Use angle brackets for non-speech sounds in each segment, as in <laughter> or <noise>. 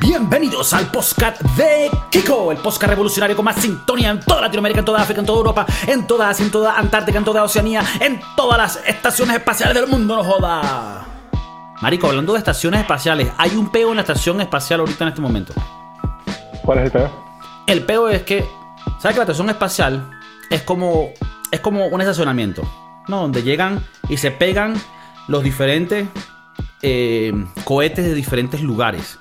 Bienvenidos al podcast de Kiko, el podcast revolucionario con más sintonía en toda Latinoamérica, en toda África, en toda Europa, en toda Asia, en toda Antártica, en toda Oceanía, en todas las estaciones espaciales del mundo, no joda. Marico, hablando de estaciones espaciales, hay un peo en la estación espacial ahorita en este momento. ¿Cuál es el peor? El peo es que, ¿sabes que la estación espacial es como, es como un estacionamiento? ¿No? Donde llegan y se pegan los diferentes eh, cohetes de diferentes lugares.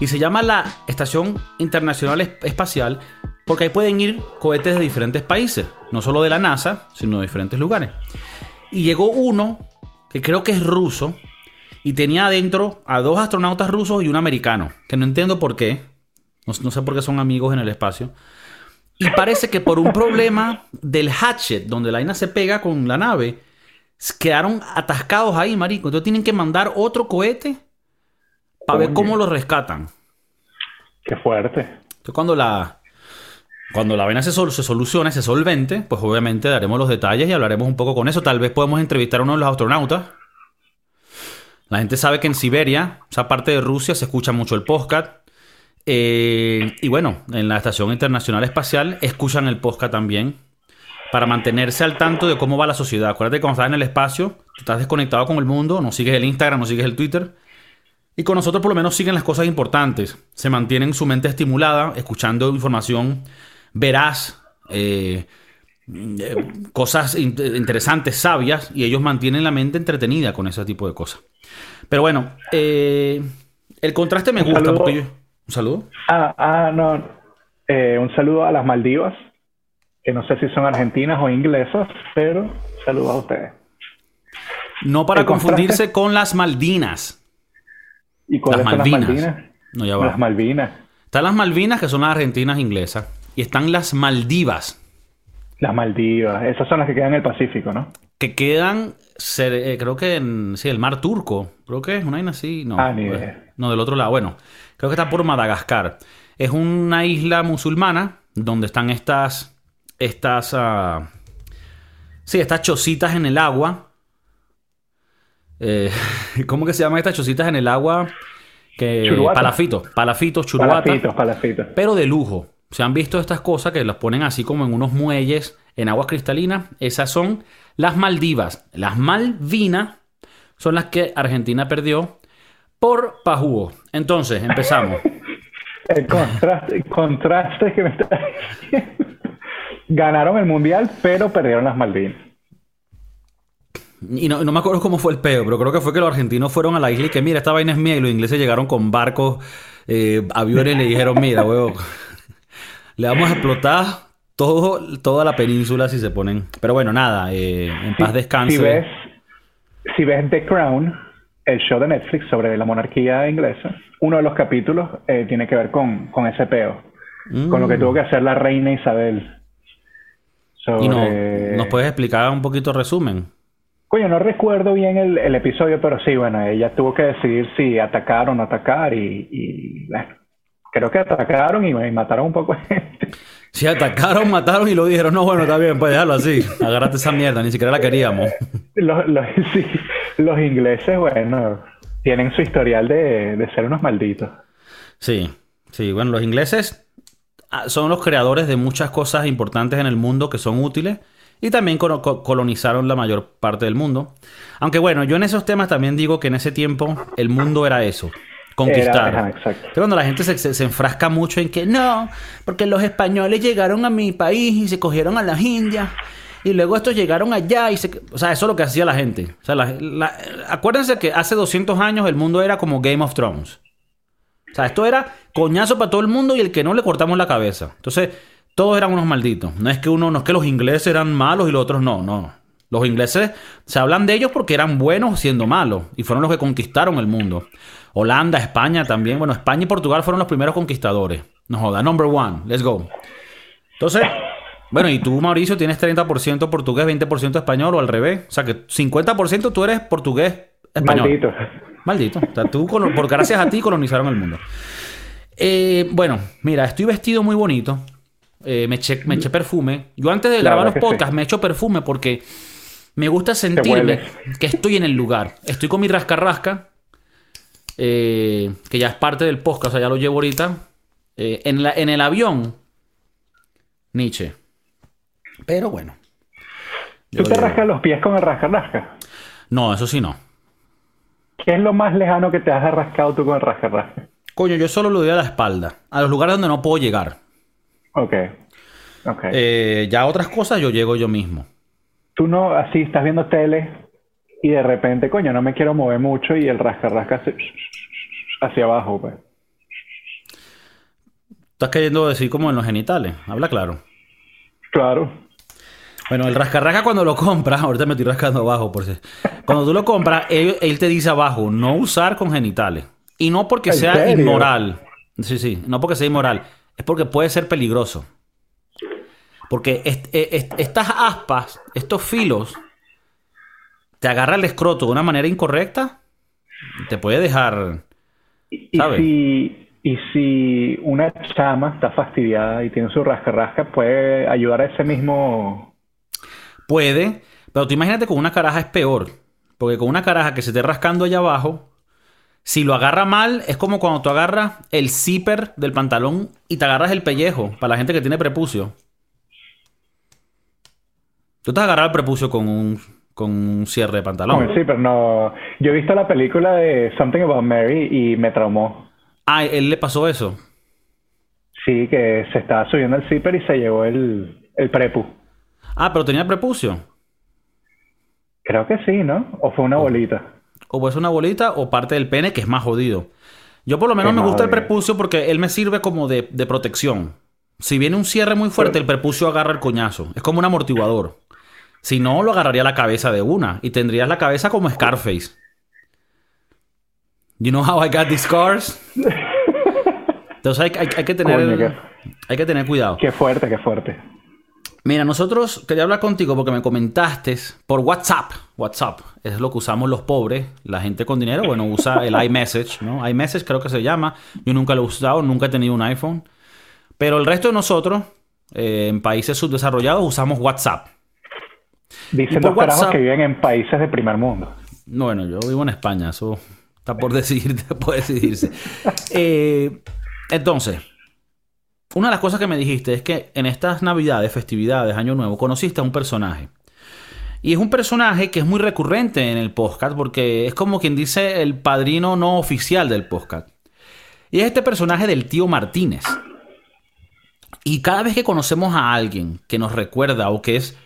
Y se llama la Estación Internacional Espacial porque ahí pueden ir cohetes de diferentes países, no solo de la NASA, sino de diferentes lugares. Y llegó uno, que creo que es ruso, y tenía adentro a dos astronautas rusos y un americano, que no entiendo por qué, no, sé por qué son amigos en el espacio. Y parece que por un problema del hatchet, donde la vaina se pega con la nave, quedaron atascados ahí, marico. Entonces tienen que mandar otro cohete para ver cómo lo rescatan. Qué fuerte. Entonces cuando la, cuando la vaina se, sol- se solucione, se solvente, pues obviamente daremos los detalles y hablaremos un poco con eso. Tal vez podemos entrevistar a uno de los astronautas. La gente sabe que en Siberia, esa parte de Rusia, se escucha mucho el podcast. Eh, y bueno, en la Estación Internacional Espacial escuchan el podcast también para mantenerse al tanto de cómo va la sociedad. Acuérdate que cuando estás en el espacio, tú estás desconectado con el mundo, no sigues el Instagram, no sigues el Twitter. Y con nosotros por lo menos siguen las cosas importantes. Se mantienen su mente estimulada, escuchando información veraz, eh, eh, cosas in- interesantes, sabias, y ellos mantienen la mente entretenida con ese tipo de cosas. Pero bueno, eh, el contraste me gusta saludo. porque yo... ¿Un saludo? Ah, ah, no. Un saludo a las Maldivas, que no sé si son argentinas o inglesas, pero saludo a ustedes. No para contraste- confundirse con las Maldinas. ¿Y cuáles Las son las Malvinas. Malvinas? No, ya va. Las Malvinas. Están las Malvinas, que son las argentinas inglesas, y están las Maldivas, Las Maldivas. Esas son las que quedan en el Pacífico, ¿no? que quedan, eh, creo que en sí, el mar turco, creo que es una isla así, no, Ah, ni pues, idea. no del otro lado, bueno, creo que está por Madagascar. Es una isla musulmana donde están estas, estas, ah, sí, estas chocitas en el agua. Eh, <laughs> ¿Cómo que se llaman estas chocitas en el agua? Que, palafitos, palafitos, churuata. Palafitos, palafitos. pero de lujo. Se han visto estas cosas que las ponen así como en unos muelles en aguas cristalinas. Esas son las Maldivas. Las Malvinas son las que Argentina perdió por Pajúo. Entonces, empezamos. <laughs> El contraste, el contraste que me está diciendo. <laughs> Ganaron el Mundial, pero perdieron las Malvinas. Y no, no me acuerdo cómo fue el peo, pero creo que fue que los argentinos fueron a la isla y que, mira, esta vaina es mía. Y los ingleses llegaron con barcos, eh, aviones y le dijeron, mira, huevo, <laughs> le vamos a explotar todo, toda la península si se ponen. Pero bueno, nada, eh, en paz descanse. Si ves, si ves The Crown, el show de Netflix sobre la monarquía inglesa, uno de los capítulos eh, tiene que ver con, con ese peo, con lo que tuvo que hacer la reina Isabel. Y no, nos puedes explicar un poquito resumen. Coño, no recuerdo bien el, el episodio, pero sí, bueno, ella tuvo que decidir si atacar o no atacar y, y, bueno, creo que atacaron y, y mataron un poco de gente. Si atacaron, mataron y lo dijeron, no, bueno, está bien, pues déjalo así. Agárrate esa mierda, ni siquiera la queríamos. Los, los, <laughs> sí, los ingleses, bueno, tienen su historial de, de ser unos malditos. Sí, sí, bueno, los ingleses ah, son los creadores de muchas cosas importantes en el mundo que son útiles y también colo- co- colonizaron la mayor parte del mundo. Aunque bueno, yo en esos temas también digo que en ese tiempo el mundo era eso, conquistar. Era- ajá, exacto. Pero cuando la gente se, se- se enfrasca mucho en que no, porque los españoles llegaron a mi país y se cogieron a las indias. Y luego estos llegaron allá y se... O sea, eso es lo que hacía la gente. O sea, la- la- acuérdense que hace 200 años el mundo era como Game of Thrones. O sea, esto era coñazo para todo el mundo y el que no le cortamos la cabeza. Entonces, todos eran unos malditos. No es que uno, no es que los ingleses eran malos y los otros no, no. Los ingleses se hablan de ellos porque eran buenos siendo malos y fueron los que conquistaron el mundo. Holanda, España también. Bueno, España y Portugal fueron los primeros conquistadores. No joda, number one, let's go. Entonces, bueno, y tú, Mauricio, tienes 30% portugués, 20% español o al revés. O sea que 50% tú eres portugués español. Malditos. Maldito. O sea, tú, por gracias a ti colonizaron el mundo. Eh, bueno, mira, estoy vestido muy bonito. Eh, me, eché, me eché perfume. Yo antes de La grabar los sí. podcasts me echo perfume porque me gusta sentirme que estoy en el lugar. Estoy con mi rascarrasca eh, que ya es parte del podcast, o sea, ya lo llevo ahorita. Eh, en, la, en el avión, Nietzsche. Pero bueno. ¿Tú te rascas los pies con el rasca-rasca? No, eso sí no. ¿Qué es lo más lejano que te has rascado tú con el rasca-rasca? Coño, yo solo lo doy a la espalda. A los lugares donde no puedo llegar. Ok. Ok. Eh, ya otras cosas yo llego yo mismo. Tú no, así, estás viendo tele y de repente, coño, no me quiero mover mucho y el rasca-rasca hace hacia abajo, pues. Estás queriendo decir como en los genitales. Habla claro. Claro. Bueno, el rascarrasca cuando lo compras, <laughs> ahorita me estoy rascando abajo, por si. Cuando tú lo compras, él, él te dice abajo, no usar con genitales. Y no porque ¿En sea serio? inmoral. Sí, sí, no porque sea inmoral. Es porque puede ser peligroso. Porque est- est- estas aspas, estos filos, te agarra el escroto de una manera incorrecta, te puede dejar. Y, si, y si una chama está fastidiada y tiene su rasca-rasca, puede ayudar a ese mismo... Puede, pero tú imagínate con una caraja es peor. Porque con una caraja que se esté rascando allá abajo, si lo agarra mal, es como cuando tú agarras el zipper del pantalón y te agarras el pellejo, para la gente que tiene prepucio. Tú te has agarrado el prepucio con un, con un cierre de pantalón. Sí, pero no... Yo he visto la película de Something About Mary y me traumó. Ah, él le pasó eso. Sí, que se estaba subiendo el zipper y se llevó el, el prepu. Ah, pero tenía prepucio. Creo que sí, ¿no? O fue una bolita. O puede ser una bolita o parte del pene, que es más jodido. Yo por lo menos me gusta el prepucio porque él me sirve como de, de protección. Si viene un cierre muy fuerte, el prepucio agarra el coñazo. Es como un amortiguador. Si no, lo agarraría la cabeza de una. Y tendrías la cabeza como Scarface. You know how I got these scars? Entonces hay, hay- hay que tener... Coño, qué- hay que tener cuidado. Qué fuerte, qué fuerte. Mira, nosotros quería hablar contigo porque me comentaste por WhatsApp. WhatsApp es lo que usamos los pobres, la gente con dinero. Bueno, usa el <laughs> iMessage, ¿no? iMessage creo que se llama. Yo nunca lo he usado, nunca he tenido un iPhone. Pero el resto de nosotros, eh, en países subdesarrollados, usamos WhatsApp. Dicen por los carajos WhatsApp- que viven en países de primer mundo. Bueno, yo vivo en España, eso está por decidir, <laughs> puede decidirse. Eh, entonces, una de las cosas que me dijiste es que en estas navidades, festividades, Año Nuevo, conociste a un personaje. Y es un personaje que es muy recurrente en el podcast porque es como quien dice el padrino no oficial del podcast. Y es este personaje del tío Martínez. Y cada vez que conocemos a alguien que nos recuerda o que es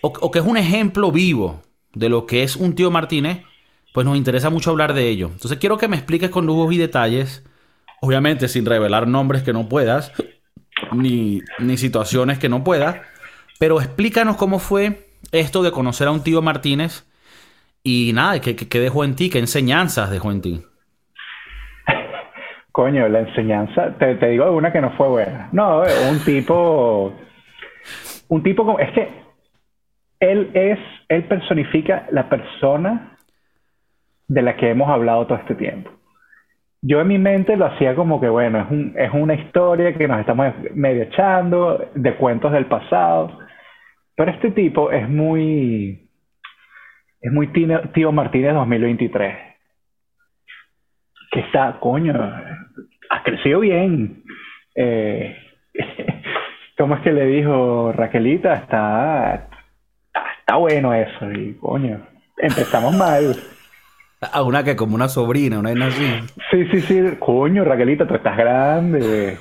o, que es un ejemplo vivo de lo que es un tío Martínez, pues nos interesa mucho hablar de ello. Entonces quiero que me expliques con lujos y detalles, obviamente sin revelar nombres que no puedas, ni, ni situaciones que no puedas, pero explícanos cómo fue esto de conocer a un tío Martínez y nada, ¿qué, qué- dejó en ti? ¿Qué enseñanzas dejó en ti? <laughs> Coño, la enseñanza, te, te digo una que no fue buena. No, un tipo, un tipo como, es que él es, él personifica la persona de la que hemos hablado todo este tiempo. Yo en mi mente lo hacía como que, bueno, es, un, es una historia que nos estamos medio echando, de cuentos del pasado. Pero este tipo es muy, es muy tío, tío Martínez 2023. Que está, coño, ha crecido bien. Eh, <laughs> ¿Cómo es que le dijo Raquelita? Está, está, bueno eso. Y coño, empezamos mal. A una que como una sobrina, una así. Sí, sí, sí. Coño, Raquelita, tú estás grande.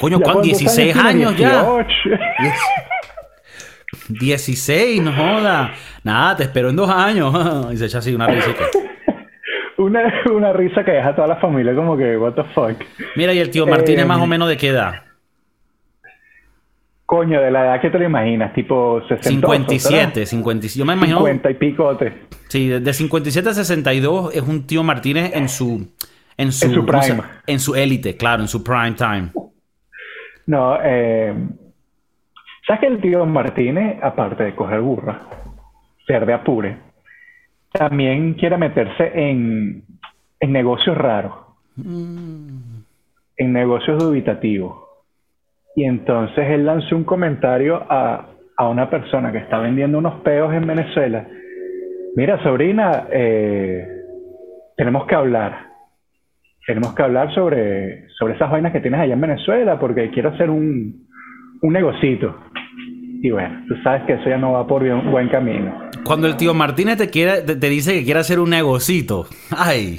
Coño, ¿Ya ¿cuán? cuántos 16 tiene? años ya. 18. 16, no joda. Nada, te espero en dos años. <laughs> y se echa así una risita. Una, una risa que deja a toda la familia como que, what the fuck. Mira, y el tío Martínez Eh, más o menos de qué edad? Coño, de la edad que te lo imaginas, tipo 60. 57, 57. Yo me imagino. 50 y picote. Sí, de de 57 a 62 es un tío Martínez en su. En su, En su ¿cómo se- prime. En su élite, claro, en su prime time. No, eh, ¿sabes que el tío Martínez, aparte de coger burra, ser de apure, también quiere meterse en, en negocios raros, en negocios dubitativos? Y entonces él lanzó un comentario a, a una persona que está vendiendo unos peos en Venezuela. Mira, sobrina, eh, tenemos que hablar. Tenemos que hablar sobre, sobre esas vainas que tienes allá en Venezuela porque quiero hacer un, un negocito. Y bueno, tú sabes que eso ya no va por bien- buen camino. Cuando el tío Martínez te, quiere, te, te dice que quiere hacer un negocito. Ay.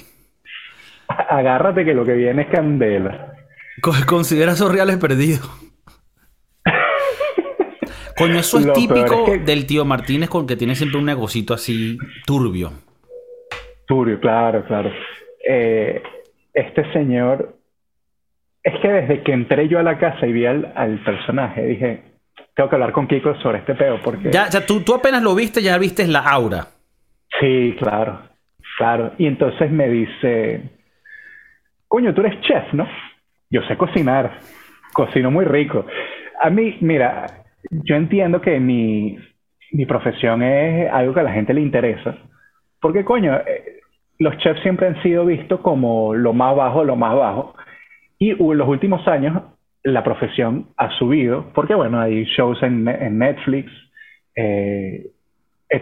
<laughs> Agárrate que lo que viene es candela. co- Considera esos reales perdidos. Coño, eso es Lo típico es que- del tío Martínez con que tiene siempre un negocito así turbio. Turbio, claro, claro. Eh, este señor, es que desde que entré yo a la casa y vi al, al personaje, dije, tengo que hablar con Kiko sobre este peo, porque... Ya, ya tú, tú apenas lo viste, ya viste la aura. Sí, claro, claro. Y entonces me dice, coño, tú eres chef, ¿no? Yo sé cocinar, cocino muy rico. A mí, mira, yo entiendo que mi, mi profesión es algo que a la gente le interesa, porque coño, eh, los chefs siempre han sido vistos como lo más bajo, lo más bajo. Y en los últimos años la profesión ha subido, porque bueno, hay shows en, en Netflix, eh,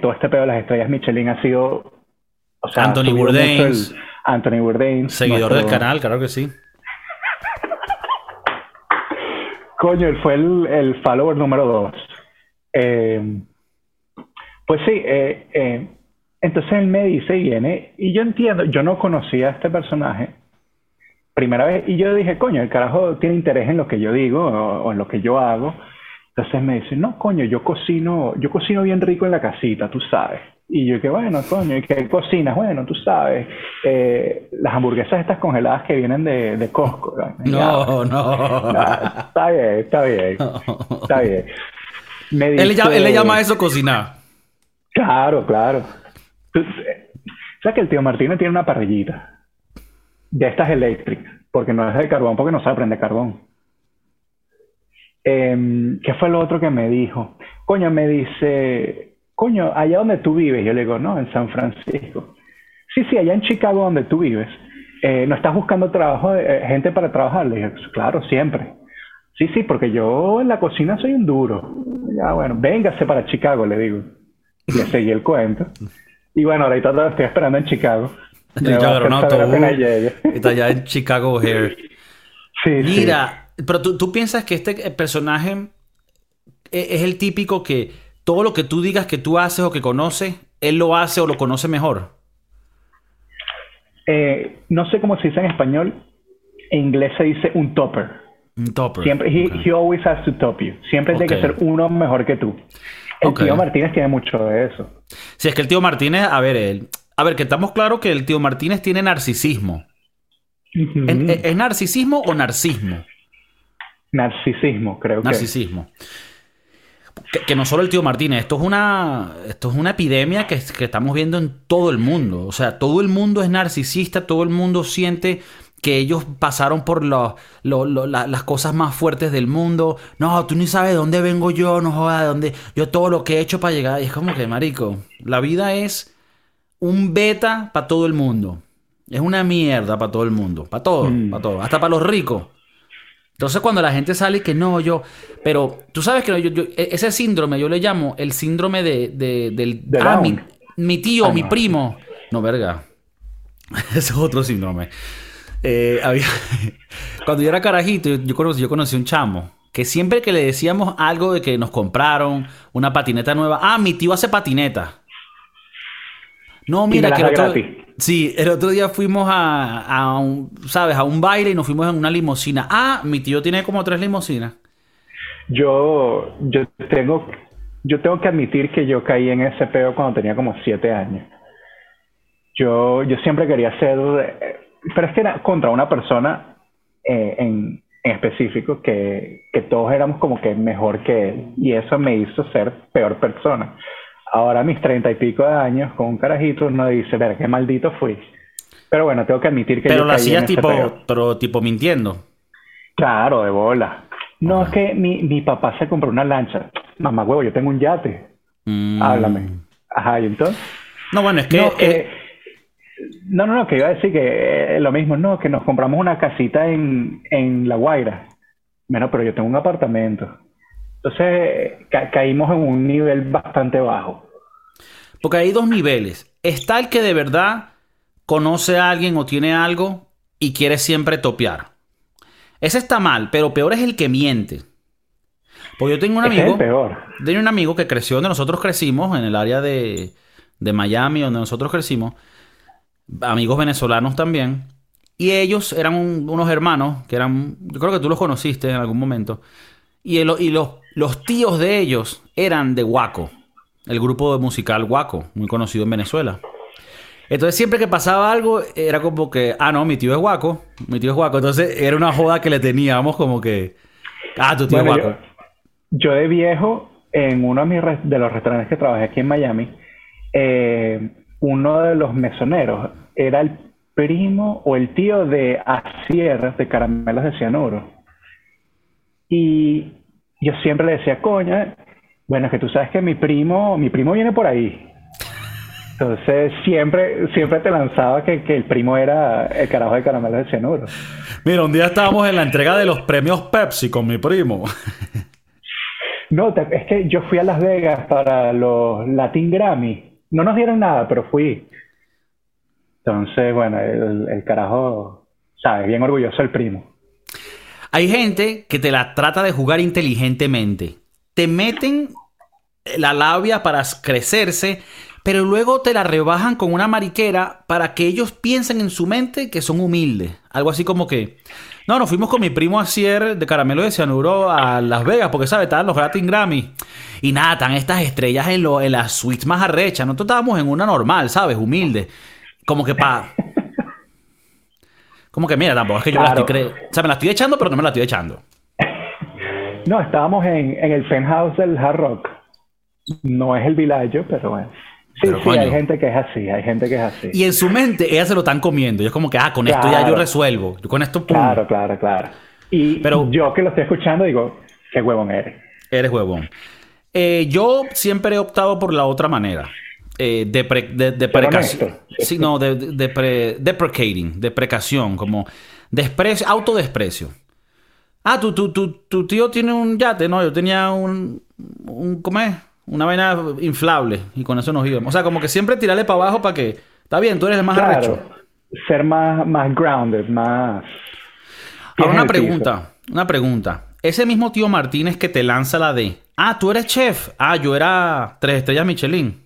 todo este pedo de las estrellas Michelin ha sido... O sea, Anthony Bourdain. Anthony Bourdain. Seguidor nuestro- del canal, claro que sí. Coño, él fue el, el follower número dos. Eh, pues sí, eh, eh, entonces él me dice, y viene, y yo entiendo, yo no conocía a este personaje primera vez, y yo dije, coño, el carajo tiene interés en lo que yo digo o, o en lo que yo hago. Entonces me dice, no, coño, yo cocino, yo cocino bien rico en la casita, tú sabes. Y yo que bueno, coño, ¿y qué cocinas? Bueno, tú sabes, eh, las hamburguesas estas congeladas que vienen de, de Costco. No, no. <laughs> Está bien, está bien, está bien. Me Él, le llama, él le llama eso cocinar. Claro, claro. Eh, ¿Sabes que el tío Martínez tiene una parrillita? De estas eléctricas, porque no es de carbón, porque no sabe prender carbón. Em, ¿Qué fue lo otro que me dijo? Coño, me dice, coño, allá donde tú vives, yo le digo, no, en San Francisco. Sí, sí, allá en Chicago donde tú vives, eh, ¿no estás buscando trabajo, eh, gente para trabajar? Le dije, claro, siempre. Sí, sí, porque yo en la cocina soy un duro. Ya, bueno, véngase para Chicago, le digo. Le seguí el cuento. Y bueno, ahorita lo estoy esperando en Chicago. Ya. Está allá en Chicago O'Hare. <laughs> Sí, sí. Mira, pero tú, tú piensas que este personaje e- es el típico que todo lo que tú digas que tú haces o que conoces, él lo hace o lo conoce mejor. Eh, no sé cómo se dice en español. En inglés se dice un topper. Un topper. Siempre, he, always has to top you. Siempre tiene que ser uno mejor que tú. El tío Martínez tiene mucho de eso. Si es que el tío Martínez, a ver, él, a ver, que estamos claros que el tío Martínez tiene narcisismo. ¿Es, es- es narcisismo o narcismo? Narcisismo, creo Narcisismo. Que, que no solo el tío Martínez, esto es una, esto es una epidemia que, que estamos viendo en todo el mundo. O sea, todo el mundo es narcisista, todo el mundo siente que ellos pasaron por lo- lo- lo- la- las cosas más fuertes del mundo. No, tú ni sabes de dónde vengo yo, no jodas, de dónde yo todo lo que he hecho para llegar. Y es como que, marico, la vida es un beta para todo el mundo. Es una mierda para todo el mundo, para todo, Mm. para todo, hasta para los ricos. Entonces cuando la gente sale y que no, yo... Pero tú sabes que yo- yo- e- ese síndrome yo le llamo el síndrome de, de- del... De ah, mi, mi tío, Ah, mi no. primo. No, verga. <laughs> Ese es otro síndrome. Eh, <laughs> había- Cuando yo era carajito, yo conocí, yo conocí un chamo que siempre que le decíamos algo de que nos compraron una patineta nueva, ah, mi tío hace patineta. No, mira, que el otro, sí, el otro día fuimos a, a un, ¿sabes? A un baile y nos fuimos en una limusina. Ah, mi tío tiene como tres limusinas. Yo, yo tengo, yo tengo que admitir que yo caí en ese peo cuando tenía como siete años. Yo, yo siempre quería ser, eh, pero es que era contra una persona eh, en, en específico que, que todos éramos como que mejor que él y eso me hizo ser peor persona. Ahora a mis treinta y pico de años con un carajito uno dice, ver qué maldito fui. Pero bueno, tengo que admitir que Pero yo en hacías tipo, pero tipo mintiendo. Claro, de bola. No, es que mi, mi papá se compró una lancha. Mamá huevo, yo tengo un yate. Mm. Háblame. Ajá, y entonces. No, bueno, es que... no, que- eh, no, no, no, que iba a decir que eh, lo mismo, no, que nos compramos una casita en, en La Guaira. Bueno, pero yo tengo un apartamento. Entonces ca- caímos en un nivel bastante bajo. Porque hay dos niveles. Está el que de verdad conoce a alguien o tiene algo y quiere siempre topear. Ese está mal, pero peor es el que miente. Porque yo tengo un es amigo. el peor. Tengo un amigo que creció donde nosotros crecimos, en el área de, de Miami, donde nosotros crecimos. Amigos venezolanos también. Y ellos eran un- unos hermanos que eran. Yo creo que tú los conociste en algún momento. Y, el- y los, los tíos de ellos eran de Guaco, el grupo musical Guaco, muy conocido en Venezuela. Entonces, siempre que pasaba algo, era como que, ah, no, mi tío es Guaco, mi tío es Guaco. Entonces, era una joda que le teníamos como que, ah, tu tío Bueno, es Guaco. yo, yo de viejo, en uno de, mis de los restaurantes que trabajé aquí en Miami, eh, uno de los mesoneros era el primo o el tío de Asier de Caramelos de Cianuro. Y yo siempre le decía, coña, bueno, es que tú sabes que mi primo, mi primo viene por ahí. Entonces siempre, siempre te lanzaba que, que el primo era el carajo de Caramelos de Cianuro. Mira, un día estábamos en la entrega de los premios Pepsi con mi primo. No, es que yo fui a Las Vegas para los Latin Grammy. No nos dieron nada, pero fui. Entonces, bueno, el, carajo, ¿sabes? Bien orgulloso el primo. Hay gente que te la trata de jugar inteligentemente. Te meten la labia para crecerse, pero luego te la rebajan con una mariquera para que ellos piensen en su mente que son humildes. Algo así como que, no, nos fuimos con mi primo Asier de Caramelo de Cianuro a Las Vegas, porque, ¿sabes? Estaban los Latin Grammy. Y nada, están estas estrellas en, lo- en las suites más arrechas. Nosotros estábamos en una normal, ¿sabes? Humilde. Como que pa... <laughs> Como que mira, tampoco es que yo me la estoy creyendo. O sea, me la estoy echando, pero no me la estoy echando. No, estábamos en, en el penthouse del Hard Rock. No es el Villaggio, pero bueno. Sí, Pero, sí, coño. hay gente que es así, hay gente que es así. Y en su mente, ellas se lo están comiendo. Y es como que, ah, con esto ya yo resuelvo. Yo con esto, pum. Claro, claro, claro. Y Pero- yo que lo estoy escuchando digo, qué huevón eres. Eres huevón. Eh, yo siempre he optado por la otra manera. Eh, de. Sí, no, de, de, de pre- deprecating, deprecación, como desprecio, autodesprecio. Ah, tu, tu, tu, tu tío tiene un yate, no, yo tenía un, un ¿cómo es? Una vaina inflable y con eso nos íbamos. O sea, como que siempre tirarle para abajo para que, está bien, tú eres el más arrecho. Claro, ser más, más grounded, más... Ahora una pregunta, una pregunta. Ese mismo tío Martínez que te lanza la de, ah, tú eres chef, ah, yo era tres estrellas Michelin.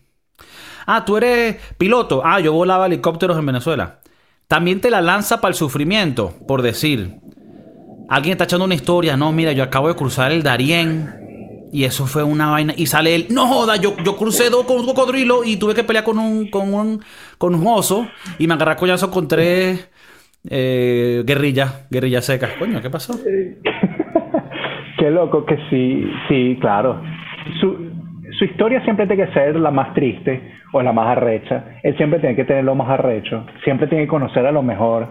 Ah, tú eres piloto, ah, yo volaba helicópteros en Venezuela. También te la lanza para el sufrimiento, por decir. Alguien está echando una historia, no, mira, yo acabo de cruzar el Darién y eso fue una vaina. Y sale él, no joda, yo, yo crucé dos con un cocodrilo y tuve que pelear con un, con un, con un oso y me agarré a coñazo con tres eh, guerrillas, guerrillas secas. Coño, ¿qué pasó? Qué loco que sí, sí, claro. Su, su historia siempre tiene que ser la más triste o la más arrecha. Él siempre tiene que tener lo más arrecho. Siempre tiene que conocer a lo mejor.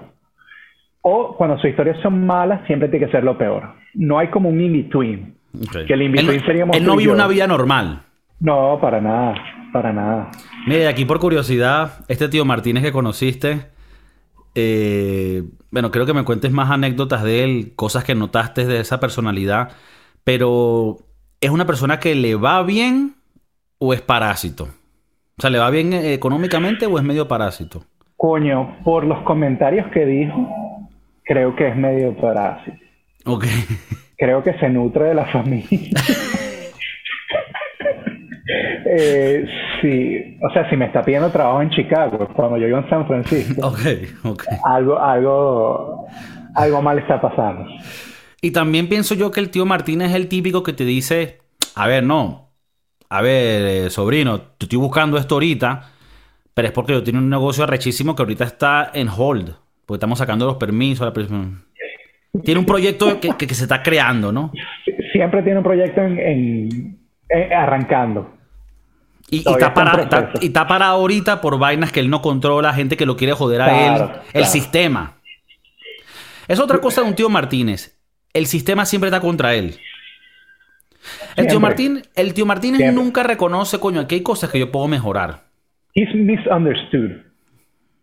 O cuando sus historias son malas, siempre tiene que ser lo peor. No hay como un in-between. Que el in-between él, seríamos él no vive una vida normal. No, para nada, para nada. Mire, aquí por curiosidad, este tío Martínez que conociste, eh, bueno, creo que me cuentes más anécdotas de él, cosas que notaste de esa personalidad, pero ¿es una persona que le va bien o es parásito? O sea, ¿le va bien eh, económicamente o es medio parásito? Coño, por los comentarios que dijo, creo que es medio parásito. Ok. <laughs> Creo que se nutre de la familia. <laughs> Eh, sí, o sea, si me está pidiendo trabajo en Chicago, cuando yo vivo en San Francisco, <laughs> Ok, ok. algo, algo, algo mal está pasando. Y también pienso yo que el tío Martínez es el típico que te dice, a ver, no, a ver, eh, sobrino, te estoy buscando esto ahorita, pero es porque yo tengo un negocio arrechísimo que ahorita está en hold, porque estamos sacando los permisos. la. Tiene un proyecto que, que- que se está creando, ¿no? Siempre tiene un proyecto en, en- en- arrancando. Y, está para, está, y está para ahorita por vainas que él no controla, gente que lo quiere joder a Claro, él, el sistema. Es otra cosa de un tío Martínez. El sistema siempre está contra él. El tío. Martín, el tío Martínez Siempre. nunca reconoce, coño, aquí hay cosas que yo puedo mejorar. He's misunderstood.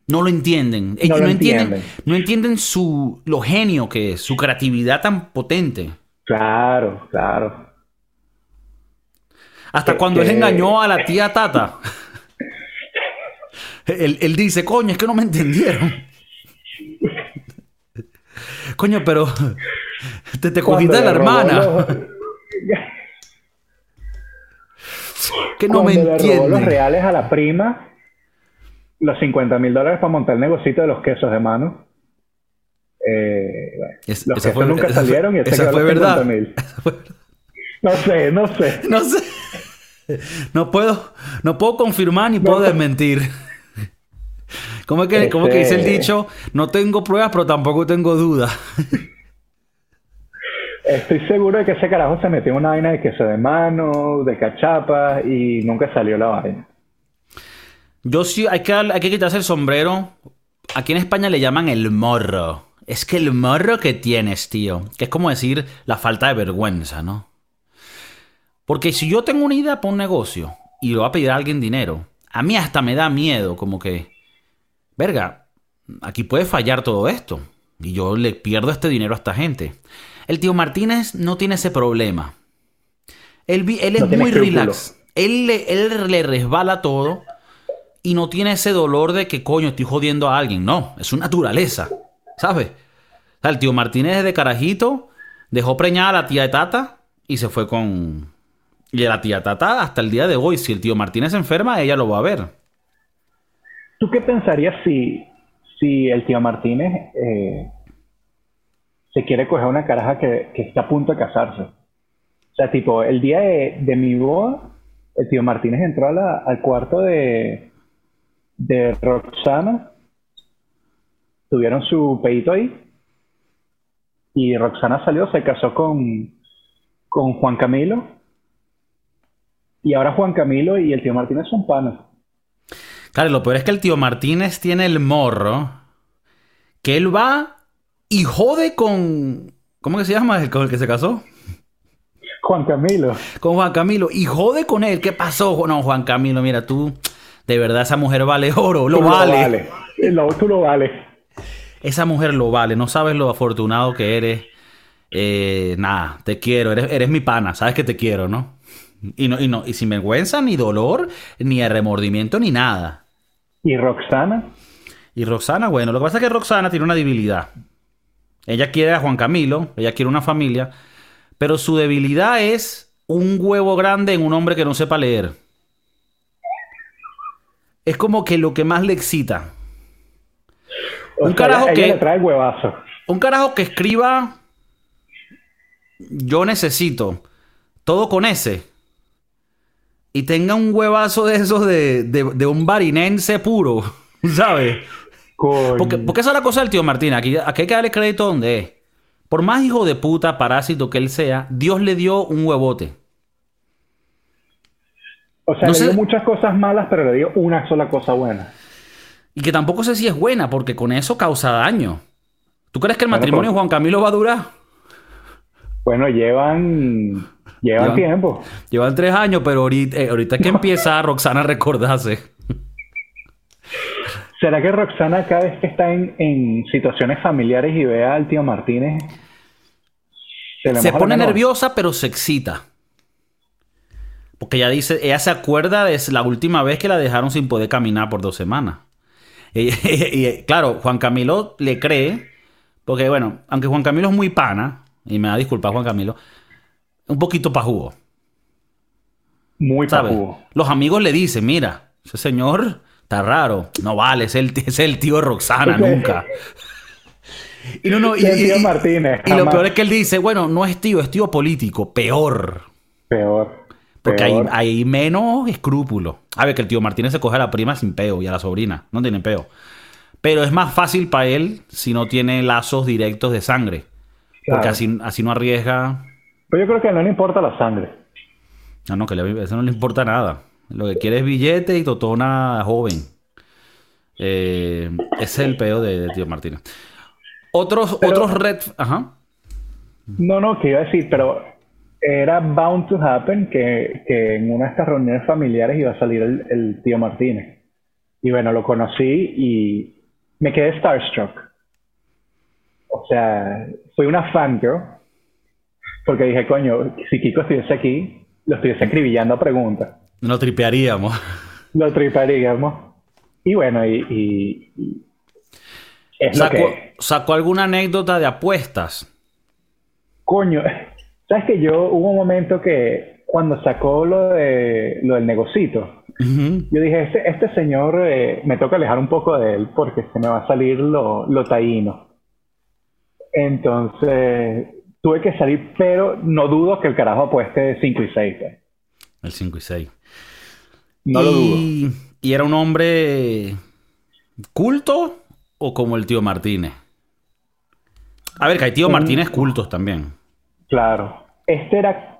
No lo entienden. Ellos lo no, entienden, entienden. no entienden su, lo genio que es, su creatividad tan potente. Claro, claro. Hasta Que- cuando él que- engañó a la tía Tata. Él, él dice, coño, es que no me entendieron. Coño, pero te, te cogiste de la le hermana. los- Que no me cuando le robó los reales a la prima, los 50 mil dólares para montar el negocito de los quesos de mano. Eh, bueno, Es- los quesos fue- nunca esa fue- salieron y este esa quedó fue los verdad. 50.000. Esa fue verdad. No sé, no sé. No sé. <laughs> No puedo, no puedo confirmar ni puedo desmentir. <laughs> ¿Cómo es que, cómo es que dice el Este- dicho? No tengo pruebas, pero tampoco tengo dudas. <laughs> Estoy seguro de que ese carajo se metió en una vaina de queso de mano, de cachapa y nunca salió la vaina. Yo sí, hay que, hay que quitarse el sombrero. Aquí en España le llaman el morro. Es que el morro que tienes, tío. Que es como decir la falta de vergüenza, ¿no? Porque si yo tengo una idea para un negocio y le voy a pedir a alguien dinero, a mí hasta me da miedo, como que, verga, aquí puede fallar todo esto. Y yo le pierdo este dinero a esta gente. El tío Martínez no tiene ese problema. Él, es No muy relax. Él le, él le resbala todo y no tiene ese dolor de que coño estoy jodiendo a alguien. No, es su naturaleza. ¿Sabes? O sea, el tío Martínez de carajito dejó preñada a la tía de Tata y se fue con. Y la tía Tata hasta el día de hoy, si el tío Martínez enferma, ella lo va a ver. ¿Tú qué pensarías si, si el tío Martínez eh, se quiere coger una caraja que, está a punto de casarse? O sea, tipo, el día de, mi boda, el tío Martínez entró a la- al cuarto de, de Roxana, tuvieron su pedito ahí, y Roxana salió, se casó con, con Juan Camilo, y ahora Juan Camilo y el tío Martínez son panas. Claro, lo peor es que el tío Martínez tiene el morro que él va y jode con. ¿Cómo que se llama el con el que se casó? Juan Camilo. Con Juan Camilo. Y jode con él. ¿Qué pasó? No, Juan Camilo, mira, tú. De verdad, esa mujer vale oro. Lo Tú vale. Lo, tú lo vales. Esa mujer lo vale. No sabes lo afortunado que eres. Eh, nada, te quiero. Eres, eres mi pana. Sabes que te quiero, ¿no? Y, no, y, no, y sin vergüenza, ni dolor, ni remordimiento, ni nada. ¿Y Roxana? Y Roxana, bueno, lo que pasa es que Roxana tiene una debilidad. Ella quiere a Juan Camilo, ella quiere una familia, pero su debilidad es un huevo grande en un hombre que no sepa leer. Es como que lo que más le excita. O Un sea, carajo ella que- le trae el huevazo. Un carajo que escriba yo necesito todo con S y tenga un huevazo de esos de, de, de un barinense puro, <laughs> ¿sabes? Porque, porque esa es la cosa del tío Martín. Aquí, aquí hay que darle crédito donde es. Por más hijo de puta, parásito que él sea, Dios le dio un huevote. O sea, no le sé- dio muchas cosas malas, pero le dio una sola cosa buena. Y que tampoco sé si es buena, porque con eso causa daño. ¿Tú crees que el Bueno, matrimonio de pero- Juan Camilo va a durar? Bueno, llevan, llevan Llevan- tiempo. Llevan tres años, pero ahorita, eh, ahorita que empieza Roxana a recordarse. ¿Será que Roxana cada vez que está en, en situaciones familiares y ve al tío Martínez se, le Se pone nerviosa, pero se excita. Porque ella dice, ella se acuerda de la última vez que la dejaron sin poder caminar por dos semanas. Y, <laughs> y, claro, Juan Camilo le cree, porque bueno, aunque Juan Camilo es muy pana, y me da disculpas Juan Camilo, un poquito pajugo, Muy pajugo. Los amigos le dicen, mira, ese señor está raro, no vale, es el, <laughs> es el tío Roxana, <laughs> nunca. Y no, no, y, Martínez, y lo peor es que él dice, bueno, no es tío, es tío político, peor. Peor. Porque hay, menos escrúpulos. A ver, que el tío Martínez se coge a la prima sin peo y a la sobrina. No tiene peo. Pero es más fácil para él si no tiene lazos directos de sangre. Porque así, así no arriesga. Pero yo creo que no le importa la sangre. No, no, que le- eso no le importa nada. Lo que quiere es billete y totona joven. Eh, ese es el peo de, de tío Martínez. Otros, Pero- otros red. Ajá. No, no, que iba a decir, pero era bound to happen que, que en una de estas reuniones familiares iba a salir el, el tío Martínez. Y bueno, lo conocí y me quedé starstruck. O sea, fui una fangirl. Porque dije, coño, si Kiko estuviese aquí, lo estuviese acribillando a preguntas. No tripearíamos. Lo triparíamos. y bueno, y, y- y es ¿Sacó, lo que sacó alguna anécdota de apuestas? Coño, <laughs> sabes que yo hubo un momento que cuando sacó lo de lo del negocito, yo dije, este, este señor eh, me toca alejar un poco de él porque se me va a salir lo, lo taíno. Entonces, tuve que salir, pero no dudo que el carajo apueste 5 y 6. El 5 y 6. No lo dudo. y, ¿Y era un hombre culto o como el tío Martínez? A ver, que hay tío Martínez cultos también. Claro. Este era,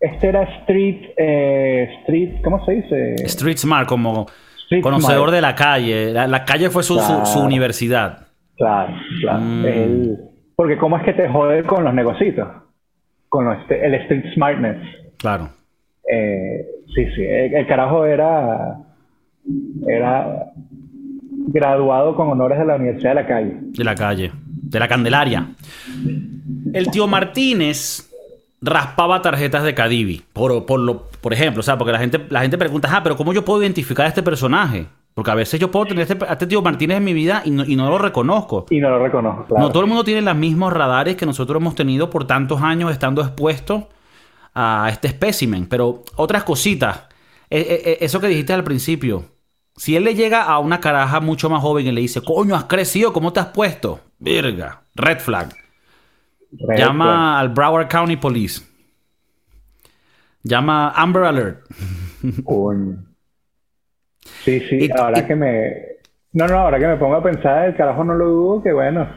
este era Street, eh, Street, ¿cómo se dice? Street Smart, como Street conocedor smart. de la calle. La, la calle fue su, su- universidad. Claro, claro. Mm. Él- porque cómo es que te jode con los negocitos, con los- este, el street smartness. Claro. Eh, sí, sí. El, el carajo era era graduado con honores de la Universidad de la Calle. De la calle. De la Candelaria. El tío Martínez raspaba tarjetas de Cadivi. Por, por, lo, por ejemplo, o sea, porque la gente, la gente pregunta, ah, pero ¿cómo yo puedo identificar a este personaje? Porque a veces yo puedo tener este- a este tío Martínez en mi vida y no, y no lo reconozco. Y no lo reconozco, claro. No todo el mundo tiene los mismos radares que nosotros hemos tenido por tantos años estando expuestos a este espécimen. Pero otras cositas. Eh, eh, eh, eso que dijiste al principio. Si él le llega a una caraja mucho más joven y le dice, coño, has crecido, ¿cómo te has puesto? Verga. Red flag. Red Llama al Broward County Police. Llama Amber Alert. <laughs> Coño. Sí, sí. Y- ahora y- que me... No, no, ahora que me pongo a pensar, el carajo no lo dudo, que bueno.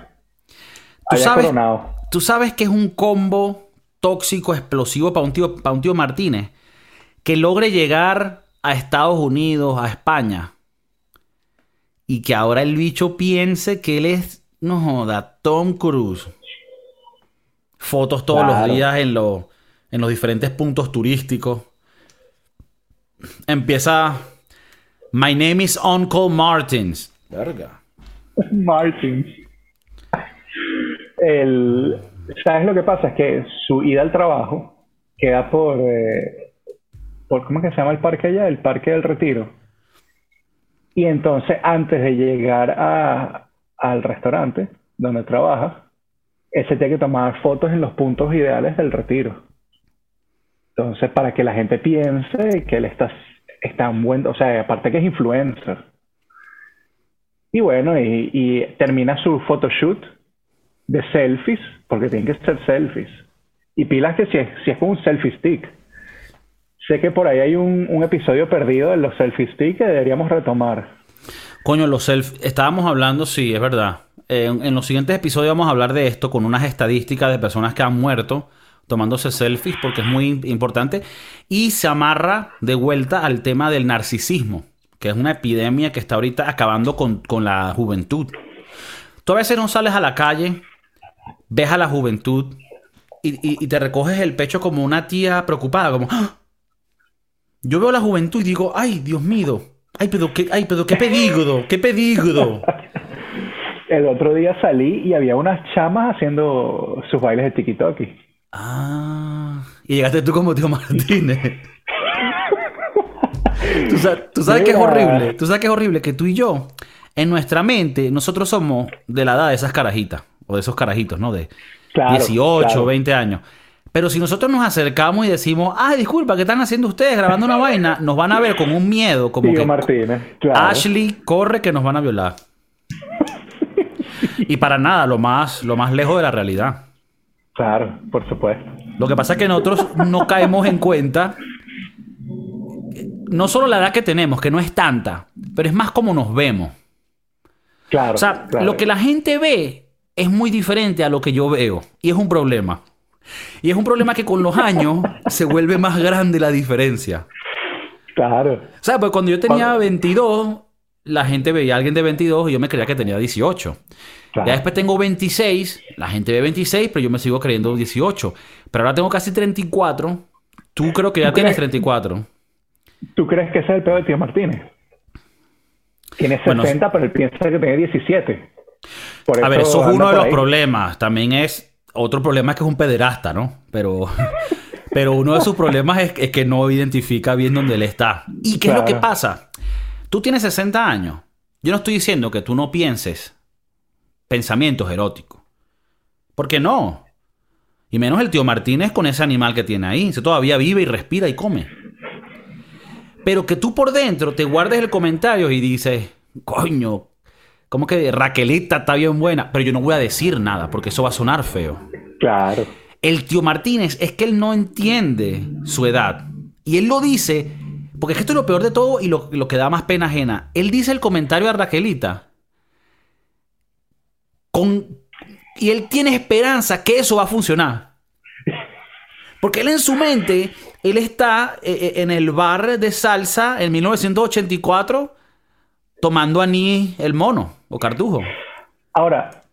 Tú sabes, coronado. tú sabes que es un combo tóxico, explosivo para un tío, para un tío Martínez que logre llegar a Estados Unidos, a España, y que ahora el bicho piense que él es, no joda, Tom Cruise. Fotos todos Claro. los días en, en los diferentes puntos turísticos. Empieza. My name is Uncle Martins. Verga. <laughs> Martins. El, ¿Sabes lo que pasa? Es que su ida al trabajo queda por, eh, por ¿cómo es que se llama el parque allá? El Parque del Retiro. Y entonces, antes de llegar a, al restaurante donde trabaja, él se tiene que tomar fotos en los puntos ideales del retiro. Entonces, para que la gente piense que él está, está en buen, o sea, aparte que es influencer. Y bueno, y, termina su photoshoot de selfies, porque tienen que ser selfies. Y pilas que si es, si es con un selfie stick. Sé que por ahí hay un, un episodio perdido de los selfie stick que deberíamos retomar. Coño, los self estábamos hablando, sí, es verdad. En los siguientes episodios vamos a hablar de esto con unas estadísticas de personas que han muerto tomándose selfies porque es muy im- importante y se amarra de vuelta al tema del narcisismo, que es una epidemia que está ahorita acabando con, con la juventud. Tú a veces no sales a la calle, ves a la juventud y, te recoges el pecho como una tía preocupada, como... ¡Ah! Yo veo la juventud y digo, ay, Dios mío, ay, pero qué, ay, pero qué peligro, qué peligro. El otro día salí y había unas chamas haciendo sus bailes de tiki-toki. Ah, y llegaste tú como tío Martínez. <laughs> tú, sa- tú sabes que es horrible, tú sabes que es horrible que tú y yo, en nuestra mente, nosotros somos de la edad de esas carajitas, o de esos carajitos, ¿no? De Claro, 18, claro. 20 años. Pero si nosotros nos acercamos y decimos, ay, disculpa, ¿qué están haciendo ustedes grabando una vaina? Nos van a ver con un miedo, como Tío que Martínez, claro. Ashley, corre que nos van a violar. <laughs> y para nada, lo más, lo más lejos de la realidad. Claro, por supuesto. Lo que pasa es que nosotros no caemos en cuenta no solo la edad que tenemos, que no es tanta, pero es más como nos vemos. Claro. O sea, claro. lo que la gente ve es muy diferente a lo que yo veo. Y es un problema. Y es un problema que con los años se vuelve más grande la diferencia. Claro. O sea, pues cuando yo tenía Cuando- 22, la gente veía a alguien de 22 y yo me creía que tenía 18. claro. Ya después tengo 26, la gente ve 26, pero yo me sigo creyendo 18. Pero ahora tengo casi 34. Tú creo que ya ¿Tú tienes crees? 34. ¿Tú crees que ese es el peor de tío Martínez? Tiene Bueno, 60, pero él piensa que tiene 17. Por A ver, eso es uno de los ahí. problemas. También es otro problema es que es un pederasta, ¿no? Pero, <laughs> pero uno de sus problemas es, es que no identifica bien dónde él está. ¿Y qué es lo que pasa? Tú tienes 60 años Yo no estoy diciendo que tú no pienses pensamientos eróticos. Porque no. Y menos el tío Martínez con ese animal que tiene ahí. Se todavía vive y respira y come. Pero que tú por dentro te guardes el comentario y dices, coño, como que Raquelita está bien buena, pero yo no voy a decir nada porque eso va a sonar feo. Claro. El tío Martínez es que él no entiende su edad. Y él lo dice, porque es que esto es lo peor de todo y lo, que da más pena ajena. Él dice el comentario a Raquelita con, y él tiene esperanza que eso va a funcionar. Porque él en su mente, él está eh, eh, en el bar de salsa en 1984 tomando anís el mono o cartujo. Ahora,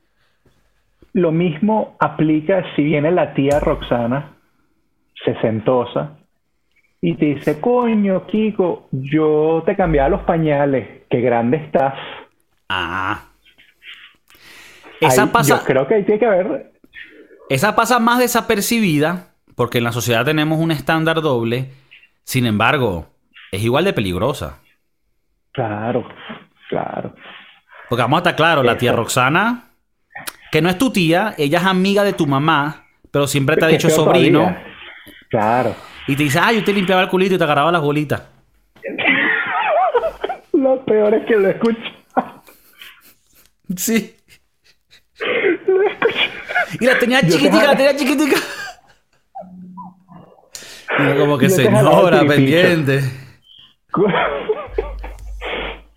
lo mismo aplica si viene la tía Roxana, sesentosa, y te dice, coño, Kiko, yo te cambiaba los pañales, qué grande estás. Ah. Ahí, Esa pasa, Yo creo que ahí tiene que haber... esa pasa más desapercibida porque en la sociedad tenemos un estándar doble. Sin embargo, es igual de peligrosa. Claro, claro. Porque vamos a estar claros, la tía. Roxana, que no es tu tía, ella es amiga de tu mamá, pero siempre te ha dicho sobrino. todavía. Claro. Y te dice, ay, yo te limpiaba el culito y te agarraba las bolitas. <laughs> Lo peor es que lo escucho. Sí. Lo escucho. Y la tenía Yo chiquitica, la tenía chiquitica. Y yo como que Yo señora, pendiente. Co-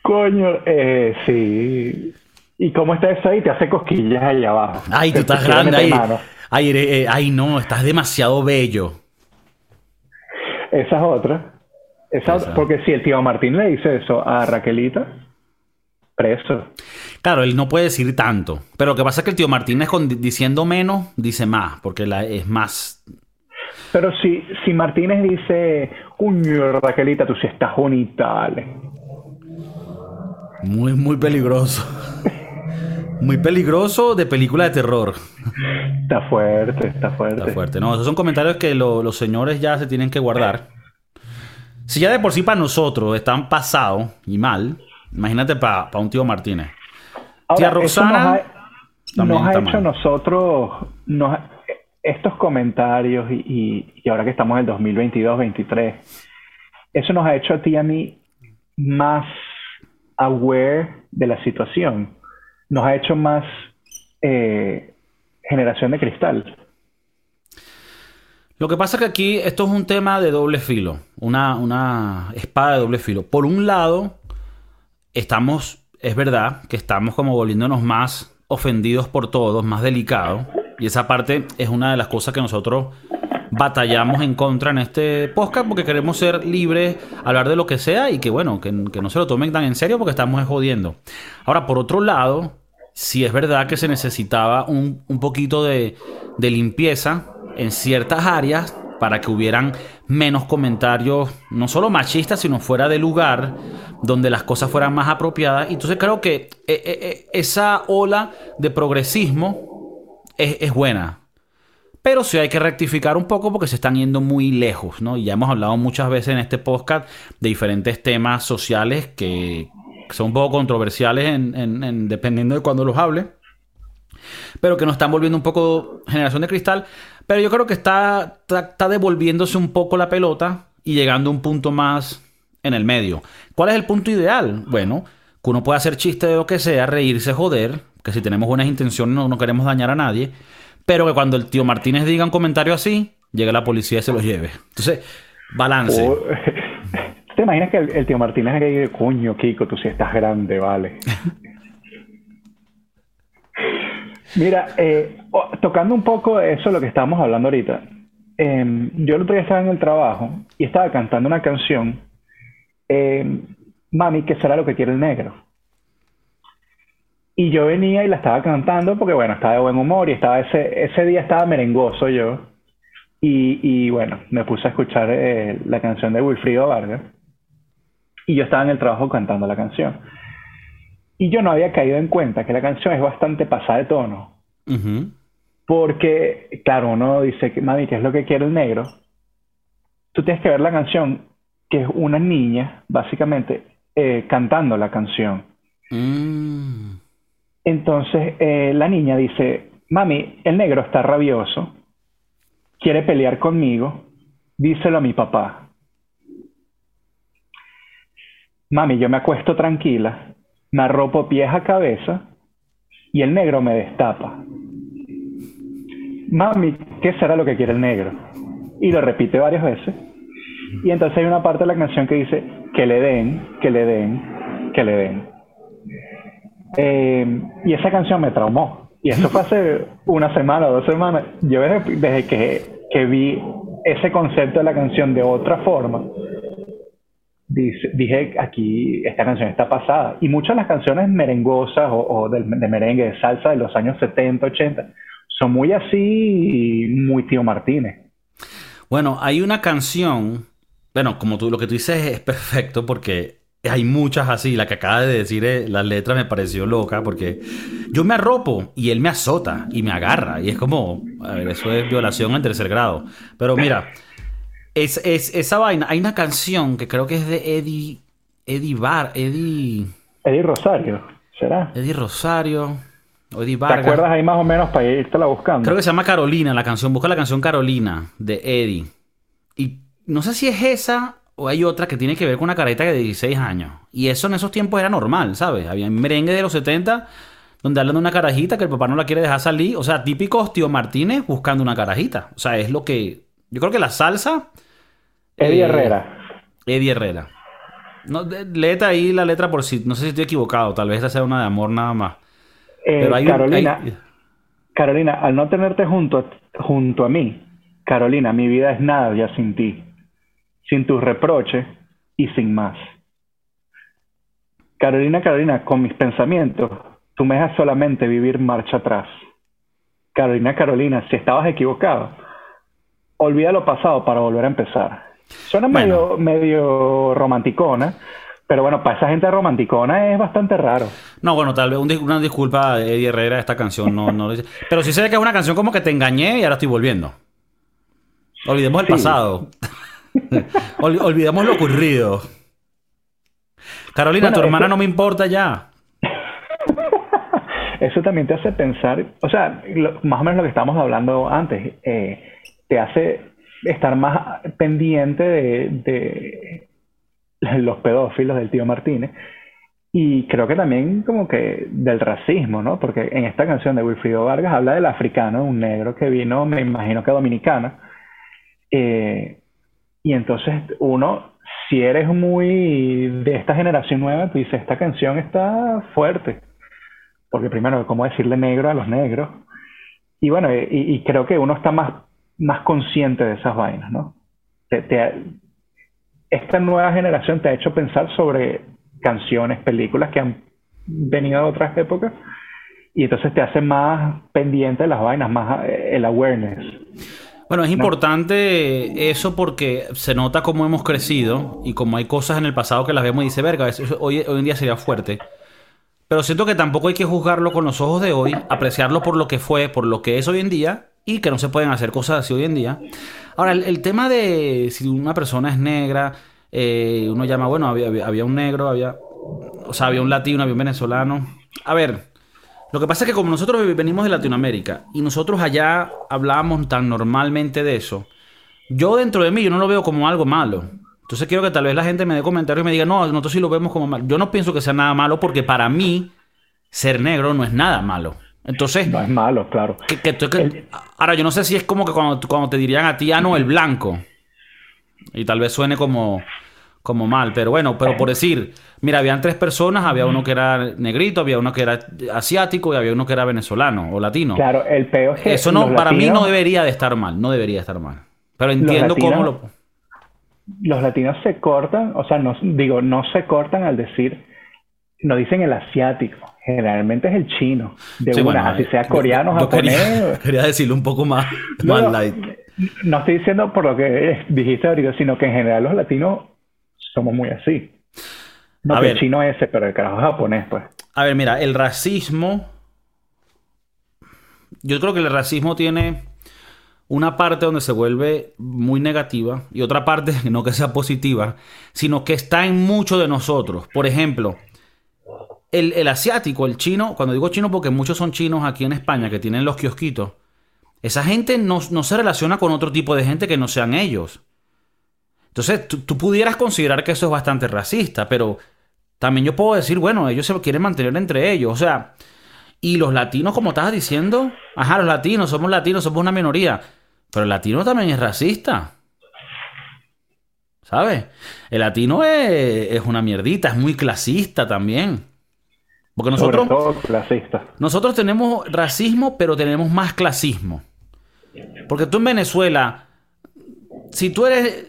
Coño, eh, sí. ¿Y cómo está eso ahí? Te hace cosquillas ahí abajo. Ay, tú estás grande ahí. Ay, eh, ay, no, estás demasiado bello. Esa es otra. Esa Esa. otra- Porque si el tío Martín le dice eso a Raquelita, preso. Claro, él no puede decir tanto. Pero lo que pasa es que el tío Martínez con, diciendo menos, dice más, porque la, es más... Pero si, si Martínez dice, coño, Raquelita, tú sí estás bonita, vale. Muy, muy peligroso. <laughs> Muy peligroso de película de terror. Está fuerte, está fuerte. Está fuerte. No, esos son comentarios que lo- los señores ya se tienen que guardar. Si ya de por sí para nosotros están pasados y mal, imagínate para un tío Martínez. Ahora, Tía Roxana nos ha, nos hecho mal. nosotros nos estos comentarios y, y- y ahora que estamos en el 2022-23, eso nos ha hecho a ti y a mí más aware de la situación. Nos ha hecho más eh, generación de cristal. Lo que pasa es que aquí esto es un tema de doble filo, una, una espada de doble filo. Por un lado, estamos, es verdad, que estamos como volviéndonos más ofendidos por todos, más delicados. Y esa parte es una de las cosas que nosotros batallamos en contra en este podcast porque queremos ser libres, hablar de lo que sea y que bueno, que, que no se lo tomen tan en serio porque estamos jodiendo. Ahora, por otro lado, sí es verdad que se necesitaba un, un poquito de, de limpieza en ciertas áreas para que hubieran menos comentarios, no solo machistas, sino fuera de lugar, donde las cosas fueran más apropiadas. Entonces creo que eh, eh, eh, esa ola de progresismo es, es buena. Pero sí hay que rectificar un poco porque se están yendo muy lejos, ¿no? Y ya hemos hablado muchas veces en este podcast de diferentes temas sociales que son un poco controversiales en, en- en- dependiendo de cuándo los hable. Pero que nos están volviendo un poco generación de cristal. Pero yo creo que está, está, devolviéndose un poco la pelota y llegando a un punto más en el medio. ¿Cuál es el punto ideal? Bueno, que uno puede hacer chiste de lo que sea, reírse, joder, que si tenemos buenas intenciones no, no queremos dañar a nadie, pero que cuando el tío Martínez diga un comentario así, llegue la policía y se lo lleve. Entonces, balance. O- ¿Te <laughs> imaginas que el, tío Martínez que dice, coño, Kiko, tú sí estás grande, vale? <laughs> Mira, eh, tocando un poco eso, lo que estábamos hablando ahorita. eh, yo el otro día estaba en el trabajo y estaba cantando una canción. eh, Mami, ¿qué será lo que quiere el negro? Y yo venía y la estaba cantando porque, bueno, estaba de buen humor y estaba ese, ese día estaba merengoso yo. Y, y, bueno, me puse a escuchar eh, la canción de Wilfrido Vargas. Y yo estaba en el trabajo cantando la canción. Y yo no había caído en cuenta que la canción es bastante pasada de tono. Porque, claro, uno dice, que, mami, ¿qué es lo que quiere el negro? Tú tienes que ver la canción, que es una niña, básicamente, eh, cantando la canción. Mm. Entonces eh, la niña dice, mami, el negro está rabioso, quiere pelear conmigo, díselo a mi papá. Mami, yo me acuesto tranquila, me arropo pies a cabeza y el negro me destapa. Mami, ¿qué será lo que quiere el negro? Y lo repite varias veces. Y entonces hay una parte de la canción que dice, que le den, que le den, que le den. Eh, y esa canción me traumó. Y eso fue hace una semana o dos semanas. Yo desde, desde que, que vi ese concepto de la canción de otra forma, dice- dije, aquí esta canción está pasada. Y muchas de las canciones merengosas o, o del- de, merengue, de salsa de los años 70, 80, son muy así y muy tío Martínez. Bueno, hay una canción, bueno, como tú lo que tú dices es perfecto porque hay muchas así, la que acaba de decir eh, la letra me pareció loca porque yo me arropo y él me azota y me agarra y es como, eso es violación en tercer grado. Pero mira, es, es esa vaina, hay una canción que creo que es de Eddie, Eddie Bar, Eddie, Eddie Rosario, ¿será? Eddie Rosario, o Eddie ¿Te Vargas. acuerdas ahí más o menos para irte la buscando? Creo que se llama Carolina la canción. Busca la canción Carolina de Eddie. Y no sé si es esa o hay otra que tiene que ver con una careta de 16 años. Y eso en esos tiempos era normal, ¿sabes? Había un merengue de los 70 donde hablan de una carajita que el papá no la quiere dejar salir. O sea, típicos tío Martínez buscando una carajita. O sea, es lo que... Yo creo que la salsa... Eddie eh, Herrera. Eddie Herrera. No, léete ahí la letra por si... No sé si estoy equivocado. Tal vez esta sea una de amor nada más. Eh, Pero hay Carolina, hay- Carolina, al no tenerte junto a, junto a mí, Carolina, mi vida es nada ya sin ti, sin tus reproches y sin más. Carolina, Carolina, con mis pensamientos, tú me dejas solamente vivir marcha atrás. Carolina, Carolina, si estabas equivocado, olvida lo pasado para volver a empezar. Suena Bueno. medio, medio romanticona, pero bueno, para esa gente romanticona es bastante raro. No, bueno, tal vez un una disculpa a Eddie Herrera, esta canción no, no lo dice. Pero sí sé que es una canción como que te engañé y ahora estoy volviendo. Olvidemos el Sí. pasado. <laughs> Ol- olvidemos lo ocurrido. Carolina, Bueno, tu hermana no me importa ya. <laughs> Eso también te hace pensar, o sea, lo- más o menos lo que estábamos hablando antes, eh, te hace estar más pendiente de, de los pedófilos del tío Martínez y creo que también como que del racismo, ¿no? Porque en esta canción de Wilfrido Vargas habla del africano, un negro que vino, me imagino que dominicana, eh, y entonces uno, si eres muy de esta generación nueva, tú dices, esta canción está fuerte porque primero, ¿cómo decirle negro a los negros? Y bueno, y, y creo que uno está más, más consciente de esas vainas, ¿no? Te- te- esta nueva generación te ha hecho pensar sobre canciones, películas que han venido de otras épocas y entonces te hace más pendiente de las vainas, más eh, el awareness. Bueno, es importante eso porque se nota cómo hemos crecido y como hay cosas en el pasado que las vemos y dice, verga, eso hoy, hoy en día sería fuerte. Pero siento que tampoco hay que juzgarlo con los ojos de hoy, apreciarlo por lo que fue, por lo que es hoy en día y que no se pueden hacer cosas así hoy en día. Ahora, el, tema de si una persona es negra, eh, uno llama, bueno, había, había- había un negro, había, o sea, había un latino, había un venezolano. A ver, lo que pasa es que como nosotros venimos de Latinoamérica y nosotros allá hablábamos tan normalmente de eso, yo dentro de mí yo no lo veo como algo malo. Entonces quiero que tal vez la gente me dé comentarios y me diga, no, nosotros sí lo vemos como malo. Yo no pienso que sea nada malo porque para mí ser negro no es nada malo. Entonces, No es malo, claro. que- que- que- ahora yo no sé si es como que cuando, cuando te dirían a ti, ah, no, el blanco. Y tal vez suene como, como mal, pero bueno, pero por decir, mira, habían tres personas, había uno que era negrito, había uno que era asiático y había uno que era venezolano o latino. Claro, el peor es que Eso no, para mí no debería de estar mal, no debería estar mal. Pero entiendo latinos- cómo lo... los latinos se cortan, o sea, no, digo, no se cortan al decir, no dicen el asiático, generalmente es el chino, de Sí, una, bueno, así sea yo- coreano, yo japonés. <laughs> Quería, quería decirlo un poco más, No, más light. no estoy diciendo por lo que dijiste ahorita, sino que en general los latinos somos muy así. No A que ver. el chino ese, pero el carajo japonés, pues. A ver, mira, el racismo. Yo creo que el racismo tiene una parte donde se vuelve muy negativa y otra parte <laughs> no que sea positiva, sino que está en mucho de nosotros. Por ejemplo, el, el asiático, el chino, cuando digo chino porque muchos son chinos aquí en España que tienen los kiosquitos, esa gente no, no se relaciona con otro tipo de gente que no sean ellos. Entonces, tú, tú pudieras considerar que eso es bastante racista, pero también yo puedo decir, bueno, ellos se quieren mantener entre ellos. O sea, y los latinos, como estabas diciendo, ajá, los latinos, somos latinos, somos una minoría. Pero el latino también es racista. ¿Sabes? El latino es, es una mierdita, es muy clasista también. Porque nosotros, Sobre todo clasista. nosotros tenemos racismo, pero tenemos más clasismo. Porque tú en Venezuela, si tú eres,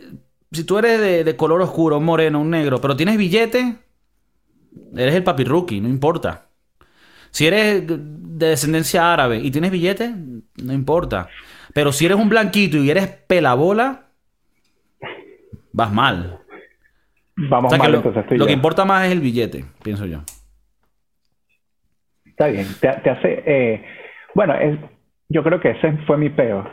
si tú eres de, de color oscuro, un moreno, un negro, pero tienes billete, eres el papi rookie, no importa. Si eres de descendencia árabe y tienes billete, no importa. Pero si eres un blanquito y eres pelabola, vas mal. O Vamos sea que mal lo, entonces lo que importa más es el billete, pienso yo. Está bien, te, te hace... eh, bueno, es, yo creo que ese fue mi peor.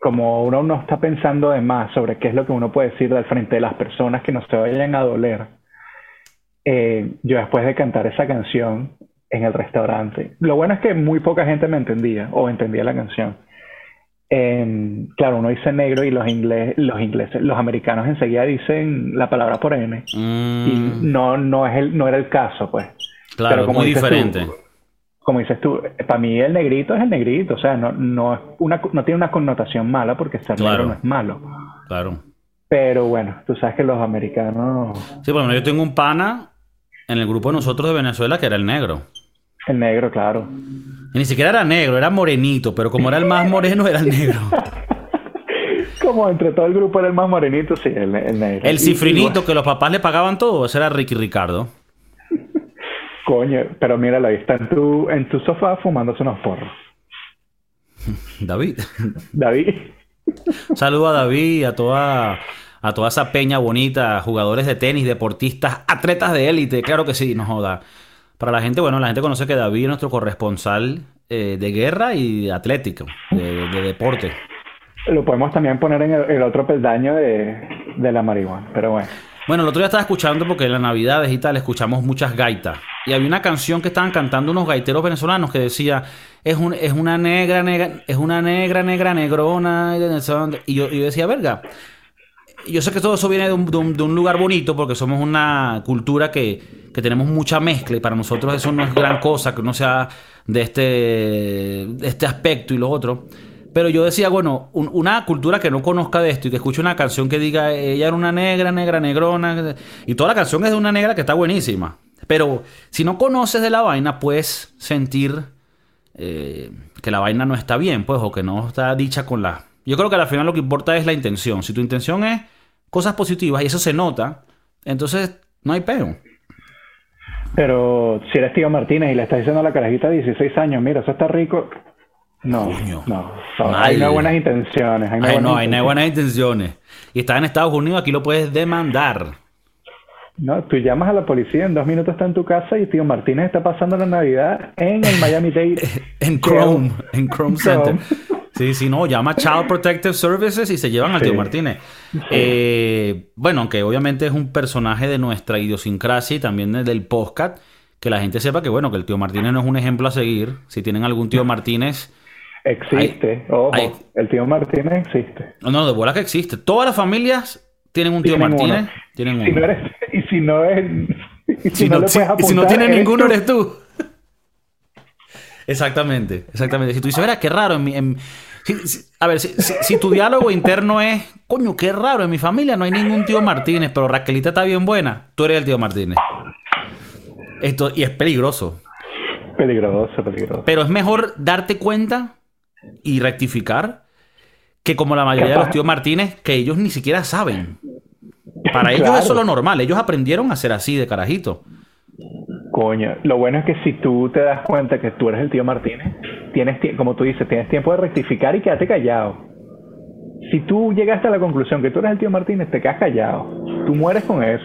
Como uno no está pensando de más sobre qué es lo que uno puede decir al frente de las personas que no se vayan a doler. eh, yo después de cantar esa canción en el restaurante, lo bueno es que muy poca gente me entendía o entendía la canción. Eh, claro, uno dice negro y los, inglés, los ingleses, los americanos enseguida dicen la palabra por M. Y Mm, no, no, es el, no era el caso, pues. claro, pero como muy tú, diferente. Como dices tú, para mí el negrito es el negrito, o sea, no, no, es una, no tiene una connotación mala porque ser Claro. negro no es malo. Claro. Pero bueno, tú sabes que los americanos, Sí, bueno, yo tengo un pana en el grupo de nosotros de Venezuela que era el negro. el negro, claro. Y ni siquiera era negro, era morenito, pero como era el más moreno, era el negro. <laughs> Como entre todo el grupo era el más morenito, sí, el, el negro. El Y- cifrinito que los papás le pagaban todo, ese era Ricky Ricardo. Coño, pero míralo ahí, está en tu, en tu sofá fumándose unos porros. <laughs> David. David, saludo a David y a toda, a toda esa peña bonita, jugadores de tenis, deportistas, atletas de élite, claro que sí, no joda. Para la gente, bueno, la gente conoce que David es nuestro corresponsal eh, de guerra y de atlético, de, de deporte. lo podemos también poner en el, el otro peldaño de, de la marihuana, pero bueno. Bueno, el otro día estaba escuchando porque en las navidades y tal escuchamos muchas gaitas. Y había una canción que estaban cantando unos gaiteros venezolanos que decía, es, un, es una negra, negra, es una negra, negra, negrona. Y yo, yo decía, verga. Yo sé que todo eso viene de un, lugar bonito porque somos una cultura que, que tenemos mucha mezcla y para nosotros eso no es gran cosa que uno sea de este, de este aspecto y lo otro. Pero yo decía, bueno, un- una cultura que no conozca de esto y que escuche una canción que diga, ella era una negra, negra, negrona, y toda la canción es de una negra que está buenísima. Pero si no conoces de la vaina, puedes sentir eh, que la vaina no está bien, pues, o que no está dicha con la... Yo creo que al final lo que importa es la intención. Si tu intención es cosas positivas y eso se nota, entonces no hay peo. Pero si eres tío Martínez y le estás diciendo a la carajita de 16 años, mira, eso está rico. No, Coño. no. hay no buenas intenciones. Hay no Ay, buenas no, hay no hay intenciones. buenas intenciones. Y estás en Estados Unidos, aquí lo puedes demandar. No, tú llamas a la policía, en dos minutos está en tu casa y tío Martínez está pasando la Navidad en el Miami Dade. <laughs> En Chrome, en Chrome Center. Sí, sí, no, llama Child Protective Services y se llevan al Sí. tío Martínez. Eh, bueno, aunque obviamente es un personaje de nuestra idiosincrasia y también de- del podcast, que la gente sepa que, bueno, que el tío Martínez no es un ejemplo a seguir. Si tienen algún tío Martínez, Existe, ojo, el tío Martínez existe. no, no, de bola que existe. Todas las familias tienen un tío Tienen Martínez, uno. tienen Si no eres, y si no es, y si, Si no, no, si- y si no apuntar, tienes eres ninguno, tú. eres tú. <laughs> Exactamente, exactamente. Si tú dices, verá, qué raro. En mi, en- a ver, si, tu diálogo interno es, coño, qué raro, en mi familia no hay ningún tío Martínez, pero Raquelita está bien buena, tú eres el tío Martínez. Esto, y es peligroso. Peligroso, peligroso. Pero es mejor darte cuenta y rectificar que como la mayoría de los tíos Martínez, que ellos ni siquiera saben. Para <laughs> ellos Claro. eso es lo normal, ellos aprendieron a ser así de carajito. Coño, lo bueno es que si tú te das cuenta que tú eres el tío Martínez, tienes, tie- como tú dices, tienes tiempo de rectificar y quédate callado. Si tú llegaste a la conclusión que tú eres el tío Martínez, te quedas callado. Tú mueres con eso.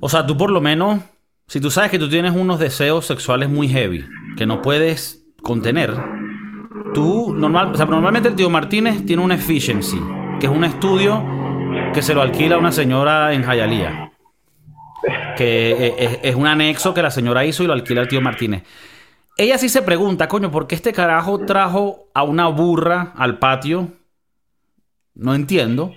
O sea, tú por lo menos, si tú sabes que tú tienes unos deseos sexuales muy heavy, que no puedes contener, tú, normal, o sea, normalmente el tío Martínez tiene una efficiency, que es un estudio que se lo alquila una señora en Hialeah. que eh, es, es un anexo que la señora hizo y lo alquila el tío Martínez. Ella sí se pregunta, coño, ¿por qué este carajo trajo a una burra al patio? No entiendo.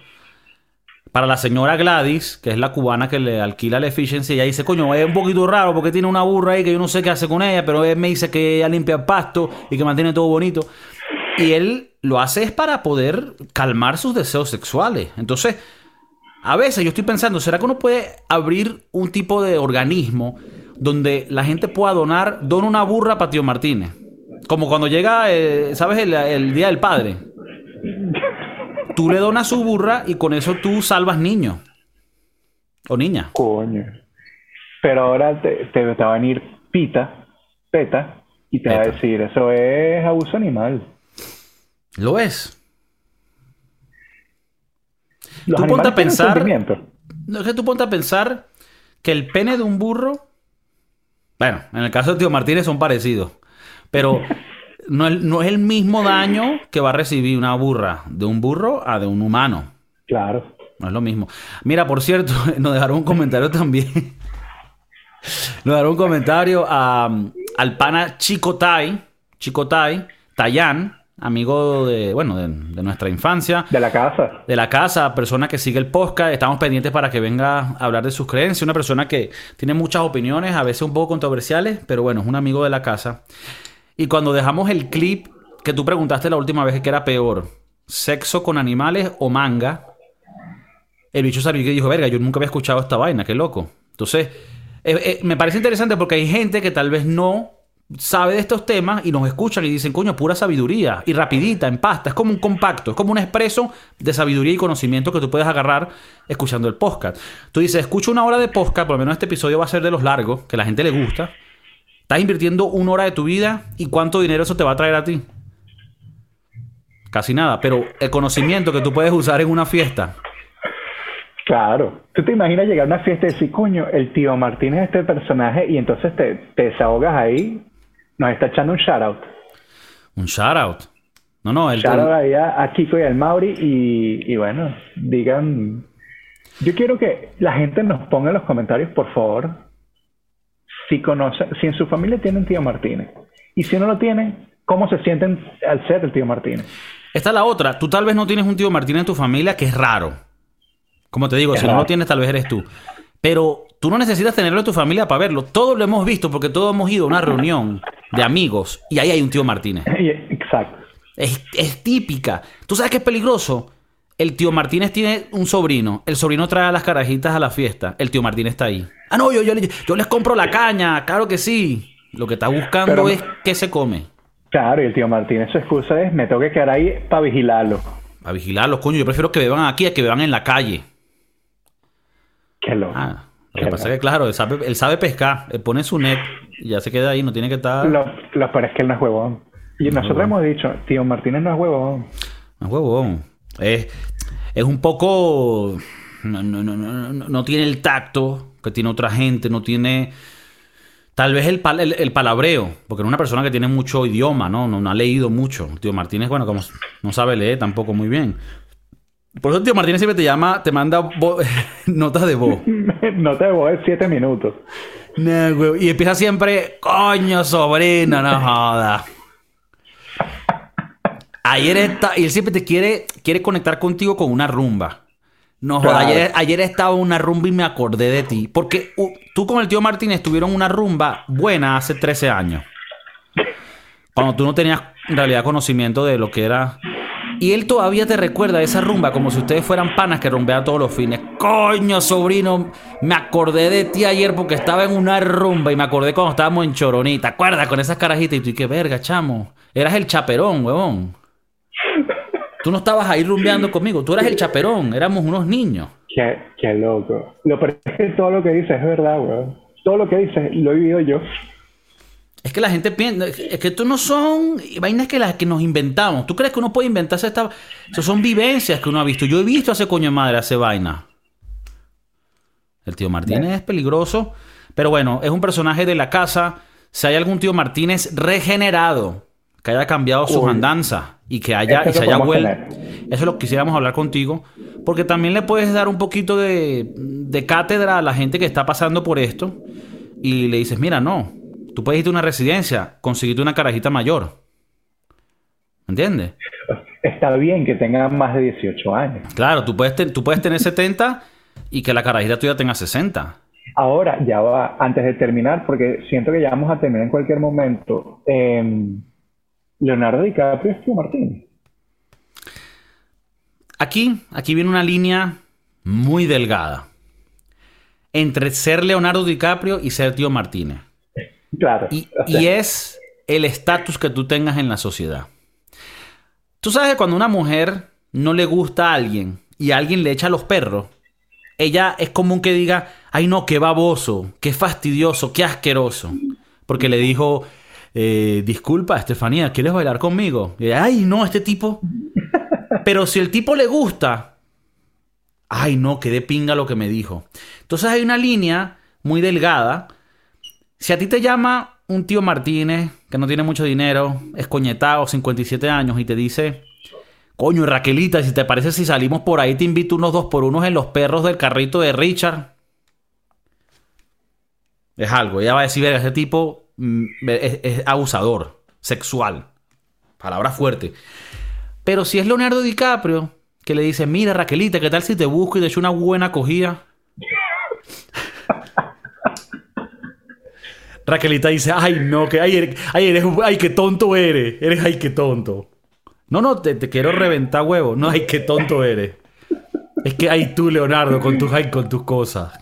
Para la señora Gladys, que es la cubana que le alquila la efficiency, ella dice, coño, es un poquito raro porque tiene una burra ahí que yo no sé qué hace con ella, pero él me dice que ella limpia el pasto y que mantiene todo bonito. Y él lo hace es para poder calmar sus deseos sexuales. Entonces, a veces yo estoy pensando, ¿será que uno puede abrir un tipo de organismo donde la gente pueda donar, dona una burra para Tío Martínez? Como cuando llega, eh, ¿sabes? El, el Día del Padre. Tú le donas su burra y con eso tú salvas niños. O niña. Coño. Pero ahora te, te, te va a venir Pita, Peta, y te va a decir, eso es abuso animal. Lo es. Los Tú ponte a pensar-. No es que tú ponte a pensar que el pene de un burro. Bueno, en el caso de Tío Martínez son parecidos. Pero <laughs> no, es- no es el mismo daño que va a recibir una burra de un burro a de un humano. Claro. No es lo mismo. Mira, por cierto, <laughs> nos dejaron un comentario también. <laughs> Nos dejaron un comentario a, al pana Chico Tai, Chico Tai, Tayan, amigo de, bueno, de, de nuestra infancia De la casa. de la casa, persona que sigue el podcast. Estamos pendientes para que venga a hablar de sus creencias. Una persona que tiene muchas opiniones, a veces un poco controversiales, pero bueno, es un amigo de la casa. Y cuando dejamos el clip que tú preguntaste la última vez que era peor, sexo con animales o manga, el bicho salió y dijo, verga, yo nunca había escuchado esta vaina, qué loco. Entonces, eh, eh, me parece interesante porque hay gente que tal vez no sabe de estos temas y nos escuchan y dicen, coño, pura sabiduría. Y rapidita, en pasta. Es como un compacto, es como un expreso de sabiduría y conocimiento que tú puedes agarrar escuchando el podcast. Tú dices, escucho una hora de podcast, por lo menos este episodio va a ser de los largos, que a la gente le gusta. Estás invirtiendo una hora de tu vida y cuánto dinero eso te va a traer a ti. Casi nada, pero el conocimiento que tú puedes usar en una fiesta. Claro. ¿Tú te imaginas llegar a una fiesta y decir, coño, el tío Martín es este personaje y entonces te, te desahogas ahí? Nos está echando un shout out. Un shout out. No, no, el, Shout out a, Kiko y al Mauri y, y bueno, digan... Yo quiero que la gente nos ponga en los comentarios, por favor, si conocen, si en su familia tienen tío Martínez. Y si no lo tienen, ¿cómo se sienten al ser el tío Martínez? Esta es la otra. Tú tal vez no tienes un tío Martín en tu familia que es raro. Como te digo, Es si no lo tienes, tal vez eres tú. Pero tú no necesitas tenerlo en tu familia para verlo. Todos lo hemos visto porque todos hemos ido a una reunión de amigos y ahí hay un tío Martínez. <laughs> Exacto. Es, es típica. ¿Tú sabes qué es peligroso? El tío Martínez tiene un sobrino. El sobrino trae a las carajitas a la fiesta. El tío Martínez está ahí. Ah, no, yo, yo, yo les compro la caña. Claro que sí. Lo que está buscando Pero- es qué se come. Claro, y el tío Martínez su excusa es, me tengo que quedar ahí para vigilarlo. A vigilarlos, coño. Yo prefiero que beban aquí a que beban en la calle. Qué loco. Ah, lo que pasa es que, claro, él sabe, él sabe pescar. Él pone su net y ya se queda ahí. No tiene que estar... Lo, lo peor es que él no es huevón. Y nosotros huevón. hemos dicho, tío Martínez no es huevón. No es huevón. Es, es un poco. No, no, no, no, no- no tiene el tacto que tiene otra gente, no tiene. Tal vez el, pal- el, el palabreo, porque es una persona que tiene mucho idioma. ¿no? No ha leído mucho. Tío Martínez, bueno, como no sabe leer tampoco muy bien. Por eso Tío Martínez siempre te llama, te manda <laughs> notas de voz. <laughs> no te voy a siete minutos. No, güey. Y empieza siempre, coño, sobrino, no joda. Ayer está, y él siempre te quiere, quiere conectar contigo con una rumba. No joda, Claro. ayer, ayer estaba una rumba y me acordé de ti. Porque uh, tú con el tío Martínez tuvieron una rumba buena hace 13 años. Cuando tú no tenías en realidad conocimiento de lo que era. Y él todavía te recuerda esa rumba como si ustedes fueran panas que rumbean todos los fines. Coño, sobrino, me acordé de ti ayer porque estaba en una rumba y me acordé cuando estábamos en Choroní. ¿Te acuerdas con esas carajitas? Y tú, qué verga, chamo. Eras el chaperón, huevón. Tú no estabas ahí rumbeando conmigo, tú eras el chaperón, éramos unos niños. Qué, qué loco. Lo peor es que todo lo que dices es verdad, weón. Todo lo que dices lo he vivido yo. Es que la gente piensa, es que esto no son vainas que las que nos inventamos. ¿Tú crees que uno puede inventarse esta? Eso son vivencias que uno ha visto. Yo he visto a ese coño de madre hace vaina. El tío Martínez es peligroso, pero bueno, es un personaje de la casa. Si hay algún tío Martínez regenerado que haya cambiado sus Uy. andanzas y que haya Eso y se haya vuelto, eso es lo que quisiéramos hablar contigo, porque también le puedes dar un poquito de, de cátedra a la gente que está pasando por esto y le dices, mira, no, tú puedes irte a una residencia, conseguirte una carajita mayor. ¿Entiendes? Está bien que tenga más de 18 años. Claro, tú puedes, tú puedes tener 70 y que la carajita tuya tenga 60. Ahora, ya va, antes de terminar, porque siento que ya vamos a terminar en cualquier momento. Em, Leonardo DiCaprio es Tío Martín. Aquí, aquí viene una línea muy delgada entre ser Leonardo DiCaprio y ser Tío Martínez. Claro. Y, <laughs> y es el estatus que tú tengas en la sociedad. Tú sabes que cuando una mujer no le gusta a alguien y a alguien le echa los perros, ella es común que diga, ay no, qué baboso, qué fastidioso, qué asqueroso. Porque le dijo, eh, disculpa, Estefanía, ¿quieres bailar conmigo? Y ella, ay no, este tipo. <laughs> Pero si el tipo le gusta, ay no, qué de pinga lo que me dijo. Entonces hay una línea muy delgada. Si a ti te llama un tío Martínez, que no tiene mucho dinero, es coñetado, 57 años, y te dice, coño, Raquelita, si te parece si salimos por ahí, te invito unos dos por unos en los perros del carrito de Richard. Es algo, ella va a decir, ese tipo mm, es, es abusador, sexual. Palabra fuerte. Pero si es Leonardo DiCaprio, que le dice, mira Raquelita, ¿qué tal si te busco y te echo una buena acogida? Raquelita dice, ay no, que ay, eres, ay, eres, ay, qué tonto eres, eres, ay, qué tonto. No, no, te, te quiero reventar huevo, no, ay, qué tonto eres. Es que ay tú, Leonardo, con tus, ay, con tus cosas.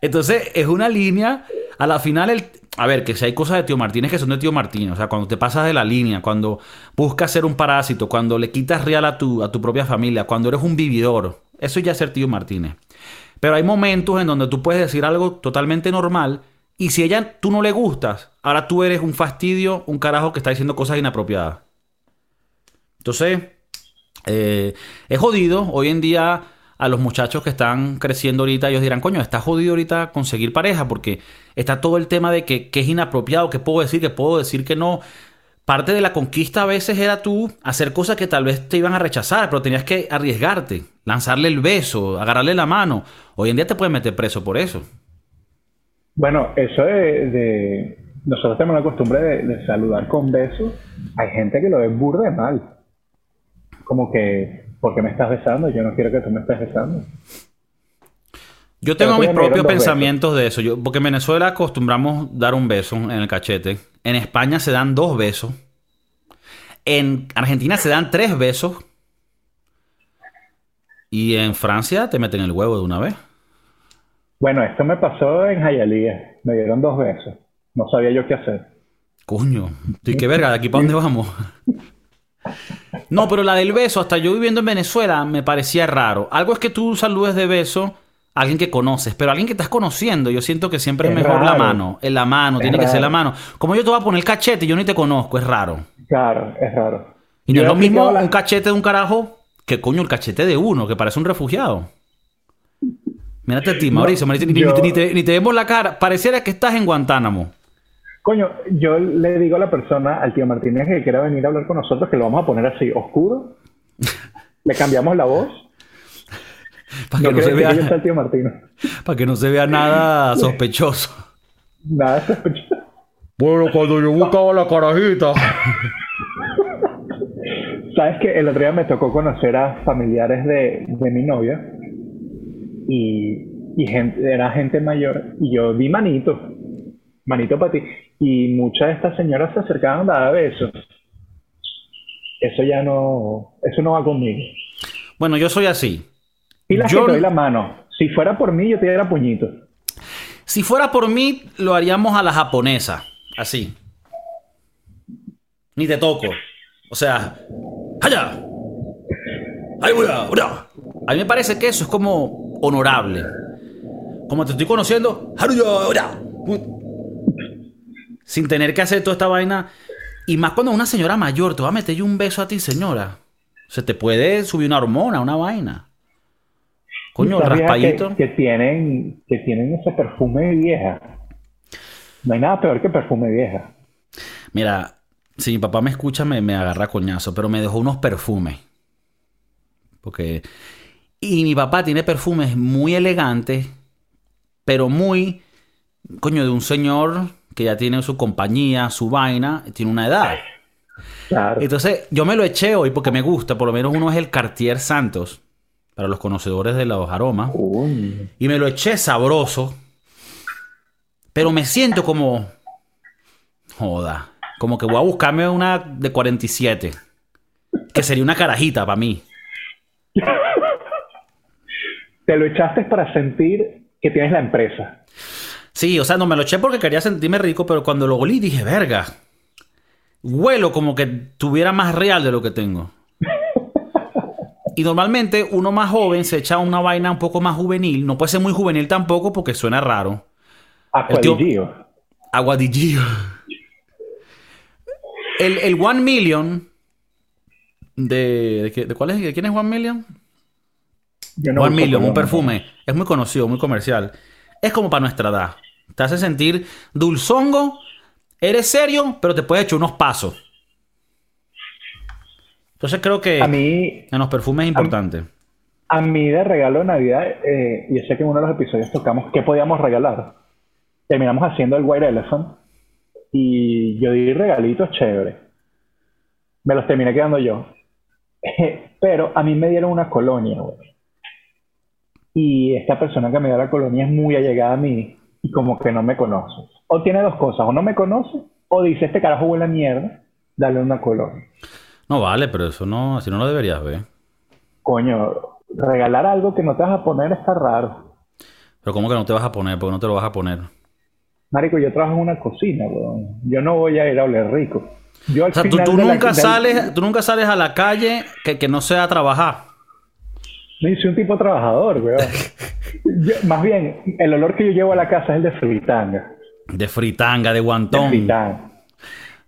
Entonces, es una línea, a la final, el, a ver, que si hay cosas de tío Martínez que son de tío Martínez, o sea, cuando te pasas de la línea, cuando buscas ser un parásito, cuando le quitas real a tu, a tu propia familia, cuando eres un vividor, eso ya es ser tío Martínez. Pero hay momentos en donde tú puedes decir algo totalmente normal y si ella tú no le gustas, ahora tú eres un fastidio, un carajo que está diciendo cosas inapropiadas. Entonces, eh, es jodido. Hoy en día, a los muchachos que están creciendo ahorita, ellos dirán, coño, está jodido ahorita conseguir pareja porque está todo el tema de que, es inapropiado, que puedo decir, que puedo decir que no. Parte de la conquista a veces era tú hacer cosas que tal vez te iban a rechazar, pero tenías que arriesgarte, lanzarle el beso, agarrarle la mano. Hoy en día te pueden meter preso por eso. Bueno, eso de, de nosotros tenemos la costumbre de, de, saludar con besos. Hay gente que lo ve burde mal. Como que, ¿por qué me estás besando? Yo no quiero que tú me estés besando. Yo tengo mis propios pensamientos besos. de eso. Yo, porque en Venezuela acostumbramos dar un beso en el cachete. En España se dan dos besos. En Argentina se dan tres besos. Y en Francia te meten el huevo de una vez. Bueno, esto me pasó en Jayalía. Me dieron dos besos. No sabía yo qué hacer. Coño, ¿y qué verga? ¿De aquí para dónde vamos? <laughs> No, pero la del beso, hasta yo viviendo en Venezuela, me parecía raro. Algo es que tú saludes de beso a alguien que conoces, pero a alguien que estás conociendo, yo siento que siempre es, es mejor raro. la mano. En la mano, es tiene raro. que ser la mano. Como yo te voy a poner el cachete y yo ni te conozco, es raro. Claro, es raro. Y no es lo mismo la... un cachete de un carajo que coño el cachete de uno, que parece un refugiado. Mírate a ti, Mauricio. No, ni, yo... ni, te, ni, te, vemos la cara. Pareciera que estás en Guantánamo. Coño, yo le digo a la persona, al tío Martínez, que quiera venir a hablar con nosotros, que lo vamos a poner así, oscuro. le cambiamos la voz. <laughs> Para que, no, no se vea... Que tío. <laughs> Para que no se vea nada <laughs> sospechoso. Nada sospechoso. Bueno, cuando yo buscaba la carajita. Sabes que el otro día me tocó conocer a familiares de, de mi novia y, y gente, era gente mayor y yo di manito, manito para ti. Y muchas de estas señoras se acercaban a dar besos. Eso ya no, eso no va conmigo. Bueno, yo soy así. Y la yo... que te doy la mano. Si fuera por mí, yo te diera puñito. Si fuera por mí, lo haríamos a la japonesa. Así. Ni te toco. O sea, ¡Allá! ¡Ay, A mí me parece que eso es como honorable. Como te estoy conociendo, sin tener que hacer toda esta vaina. Y más cuando una señora mayor te va a meter yo un beso a ti, señora. Se te puede subir una hormona, una vaina. Coño, raspadito. Que, que, tienen, que tienen ese perfume vieja. No hay nada peor que perfume vieja. Mira, si mi papá me escucha, me, me agarra coñazo, pero me dejó unos perfumes. Porque. Y mi papá tiene perfumes muy elegantes, pero muy, coño, de un señor que ya tiene su compañía, su vaina, tiene una edad. Claro. Entonces, yo me lo eché hoy porque me gusta, por lo menos uno es el Cartier Santos, para los conocedores de los aromas. Uy. Y me lo eché sabroso. Pero me siento como. Joda. Como que voy a buscarme una de 47. Que sería una carajita para mí. <laughs> Te lo echaste para sentir que tienes la empresa. Sí, o sea, no me lo eché porque quería sentirme rico, pero cuando lo olí dije, verga. Huelo como que tuviera más real de lo que tengo. Y normalmente uno más joven se echa una vaina un poco más juvenil. No puede ser muy juvenil tampoco porque suena raro. Acuadillo. Aguadillo. El, el One Million. De, de, de cuál es? ¿De quién es One Million? Yo no One uso Million, un perfume. Es muy conocido, muy comercial. Es como para nuestra edad. Te hace sentir dulzongo. Eres serio, pero te puede echar unos pasos. Entonces creo que A mí, en los perfumes es importante. a mí de regalo de Navidad, eh, y sé que en uno de los episodios tocamos qué podíamos regalar. Terminamos haciendo el White Elephant y yo di regalitos chéveres. Me los terminé quedando yo. <laughs> Pero a mí me dieron una colonia, güey. Y esta persona que me dio la colonia es muy allegada a mí y como que no me conoce. O tiene dos cosas, o no me conoce, o dice este carajo huele a mierda, dale una colonia. No vale, pero eso no, así no lo deberías ver. Coño, regalar algo que no te vas a poner está raro. Pero ¿cómo que no te vas a poner? Porque no te lo vas a poner. Marico, yo trabajo en una cocina, weón. Yo no voy a ir a oler rico. Yo al O sea, tú, final tú nunca sales, tú nunca sales a la calle que, que no sea a trabajar. Sí, soy un tipo trabajador, weón. <laughs> Yo- más bien, el olor que yo llevo a la casa es el de fritanga. De fritanga, de De guantón, fritanga.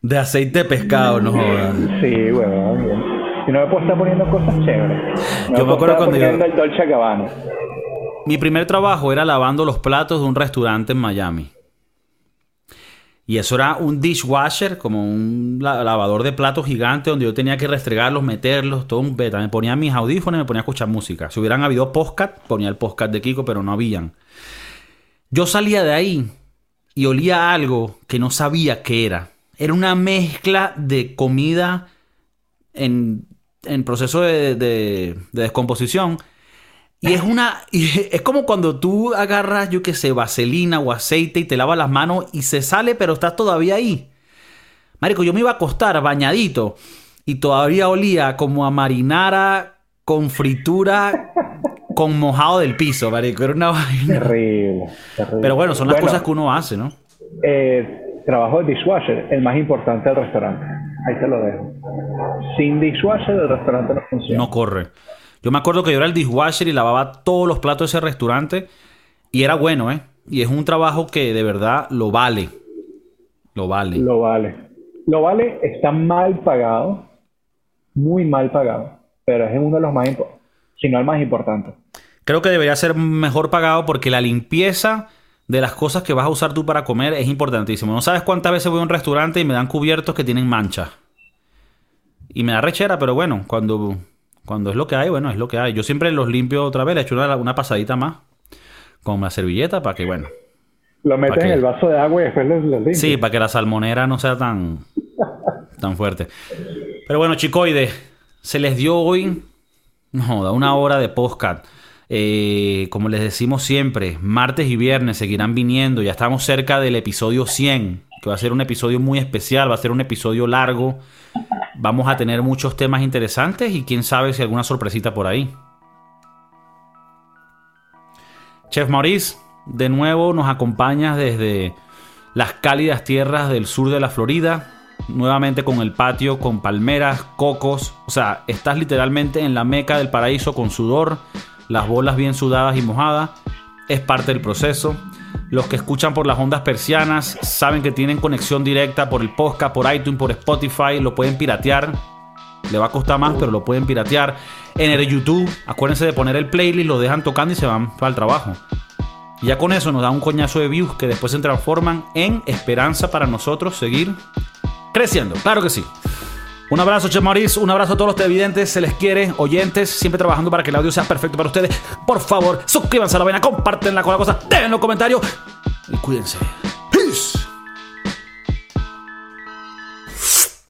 de aceite de pescado, no jodas. Sí, weón. bien. Y no me puedo estar poniendo cosas chéveres. Yo me acuerdo cuando yo- el Dolce Gabbana. Mi primer trabajo era lavando los platos de un restaurante en Miami. Y eso era un dishwasher, como un la- lavador de platos gigante donde yo tenía que restregarlos, meterlos, todo un beta. Me ponía mis audífonos y me ponía a escuchar música. Si hubieran habido podcast, ponía el podcast de Kiko, pero no habían. Yo salía de ahí y olía algo que no sabía qué era. Era una mezcla de comida en, en proceso de descomposición. Y es una. y es como cuando tú agarras, yo qué sé, vaselina o aceite y te lavas las manos y se sale, pero estás todavía ahí. Marico, yo me iba a acostar bañadito y todavía olía como a marinara con fritura con mojado del piso, marico. Era una vaina. Terrible, terrible. Pero bueno, son las cosas que uno hace, ¿no? eh, trabajo de dishwasher, el más importante del restaurante. Ahí te lo dejo. Sin dishwasher el restaurante no funciona. No corre. Yo me acuerdo que yo era el dishwasher y lavaba todos los platos de ese restaurante. Y era bueno, ¿eh? Y es un trabajo que de verdad lo vale. Lo vale. Lo vale. Lo vale está mal pagado, muy mal pagado, pero es uno de los más importantes, si no el más importante. Creo que debería ser mejor pagado porque la limpieza de las cosas que vas a usar tú para comer es importantísimo. No sabes cuántas veces voy a un restaurante y me dan cubiertos que tienen manchas. Y me da rechera, pero bueno, cuando, cuando es lo que hay, bueno, es lo que hay. Yo siempre los limpio otra vez, le echo una, una pasadita más con la servilleta para que, bueno, Lo metes ¿Para en el vaso de agua y después lo limpias. Sí, para que la salmonera no sea tan, tan fuerte. Pero bueno, chicoides, se les dio hoy, no, da una hora de podcast. Eh, como les decimos siempre, martes y viernes seguirán viniendo. Ya estamos cerca del episodio 100, que va a ser un episodio muy especial, va a ser un episodio largo. Vamos a tener muchos temas interesantes y quién sabe si alguna sorpresita por ahí. Chef Maurice, de nuevo nos acompañas desde las cálidas tierras del sur de la Florida, nuevamente con el patio, con palmeras, cocos, o sea, estás literalmente en la meca del paraíso con sudor, las bolas bien sudadas y mojadas, es parte del proceso. Los que escuchan por las ondas persianas saben que tienen conexión directa por el podcast, por iTunes, por Spotify, lo pueden piratear. Le va a costar más, pero lo pueden piratear. En el YouTube, acuérdense de poner el playlist, lo dejan tocando y se van para el trabajo. Ya con eso nos da un coñazo de views que después se transforman en esperanza para nosotros seguir creciendo. Claro que sí. Un abrazo, Che Maurice. Un abrazo a todos los televidentes. Se les quiere. Oyentes, siempre trabajando para que el audio sea perfecto para ustedes. Por favor, suscríbanse a la vaina, comparten con la cosa, dejen los comentarios y cuídense.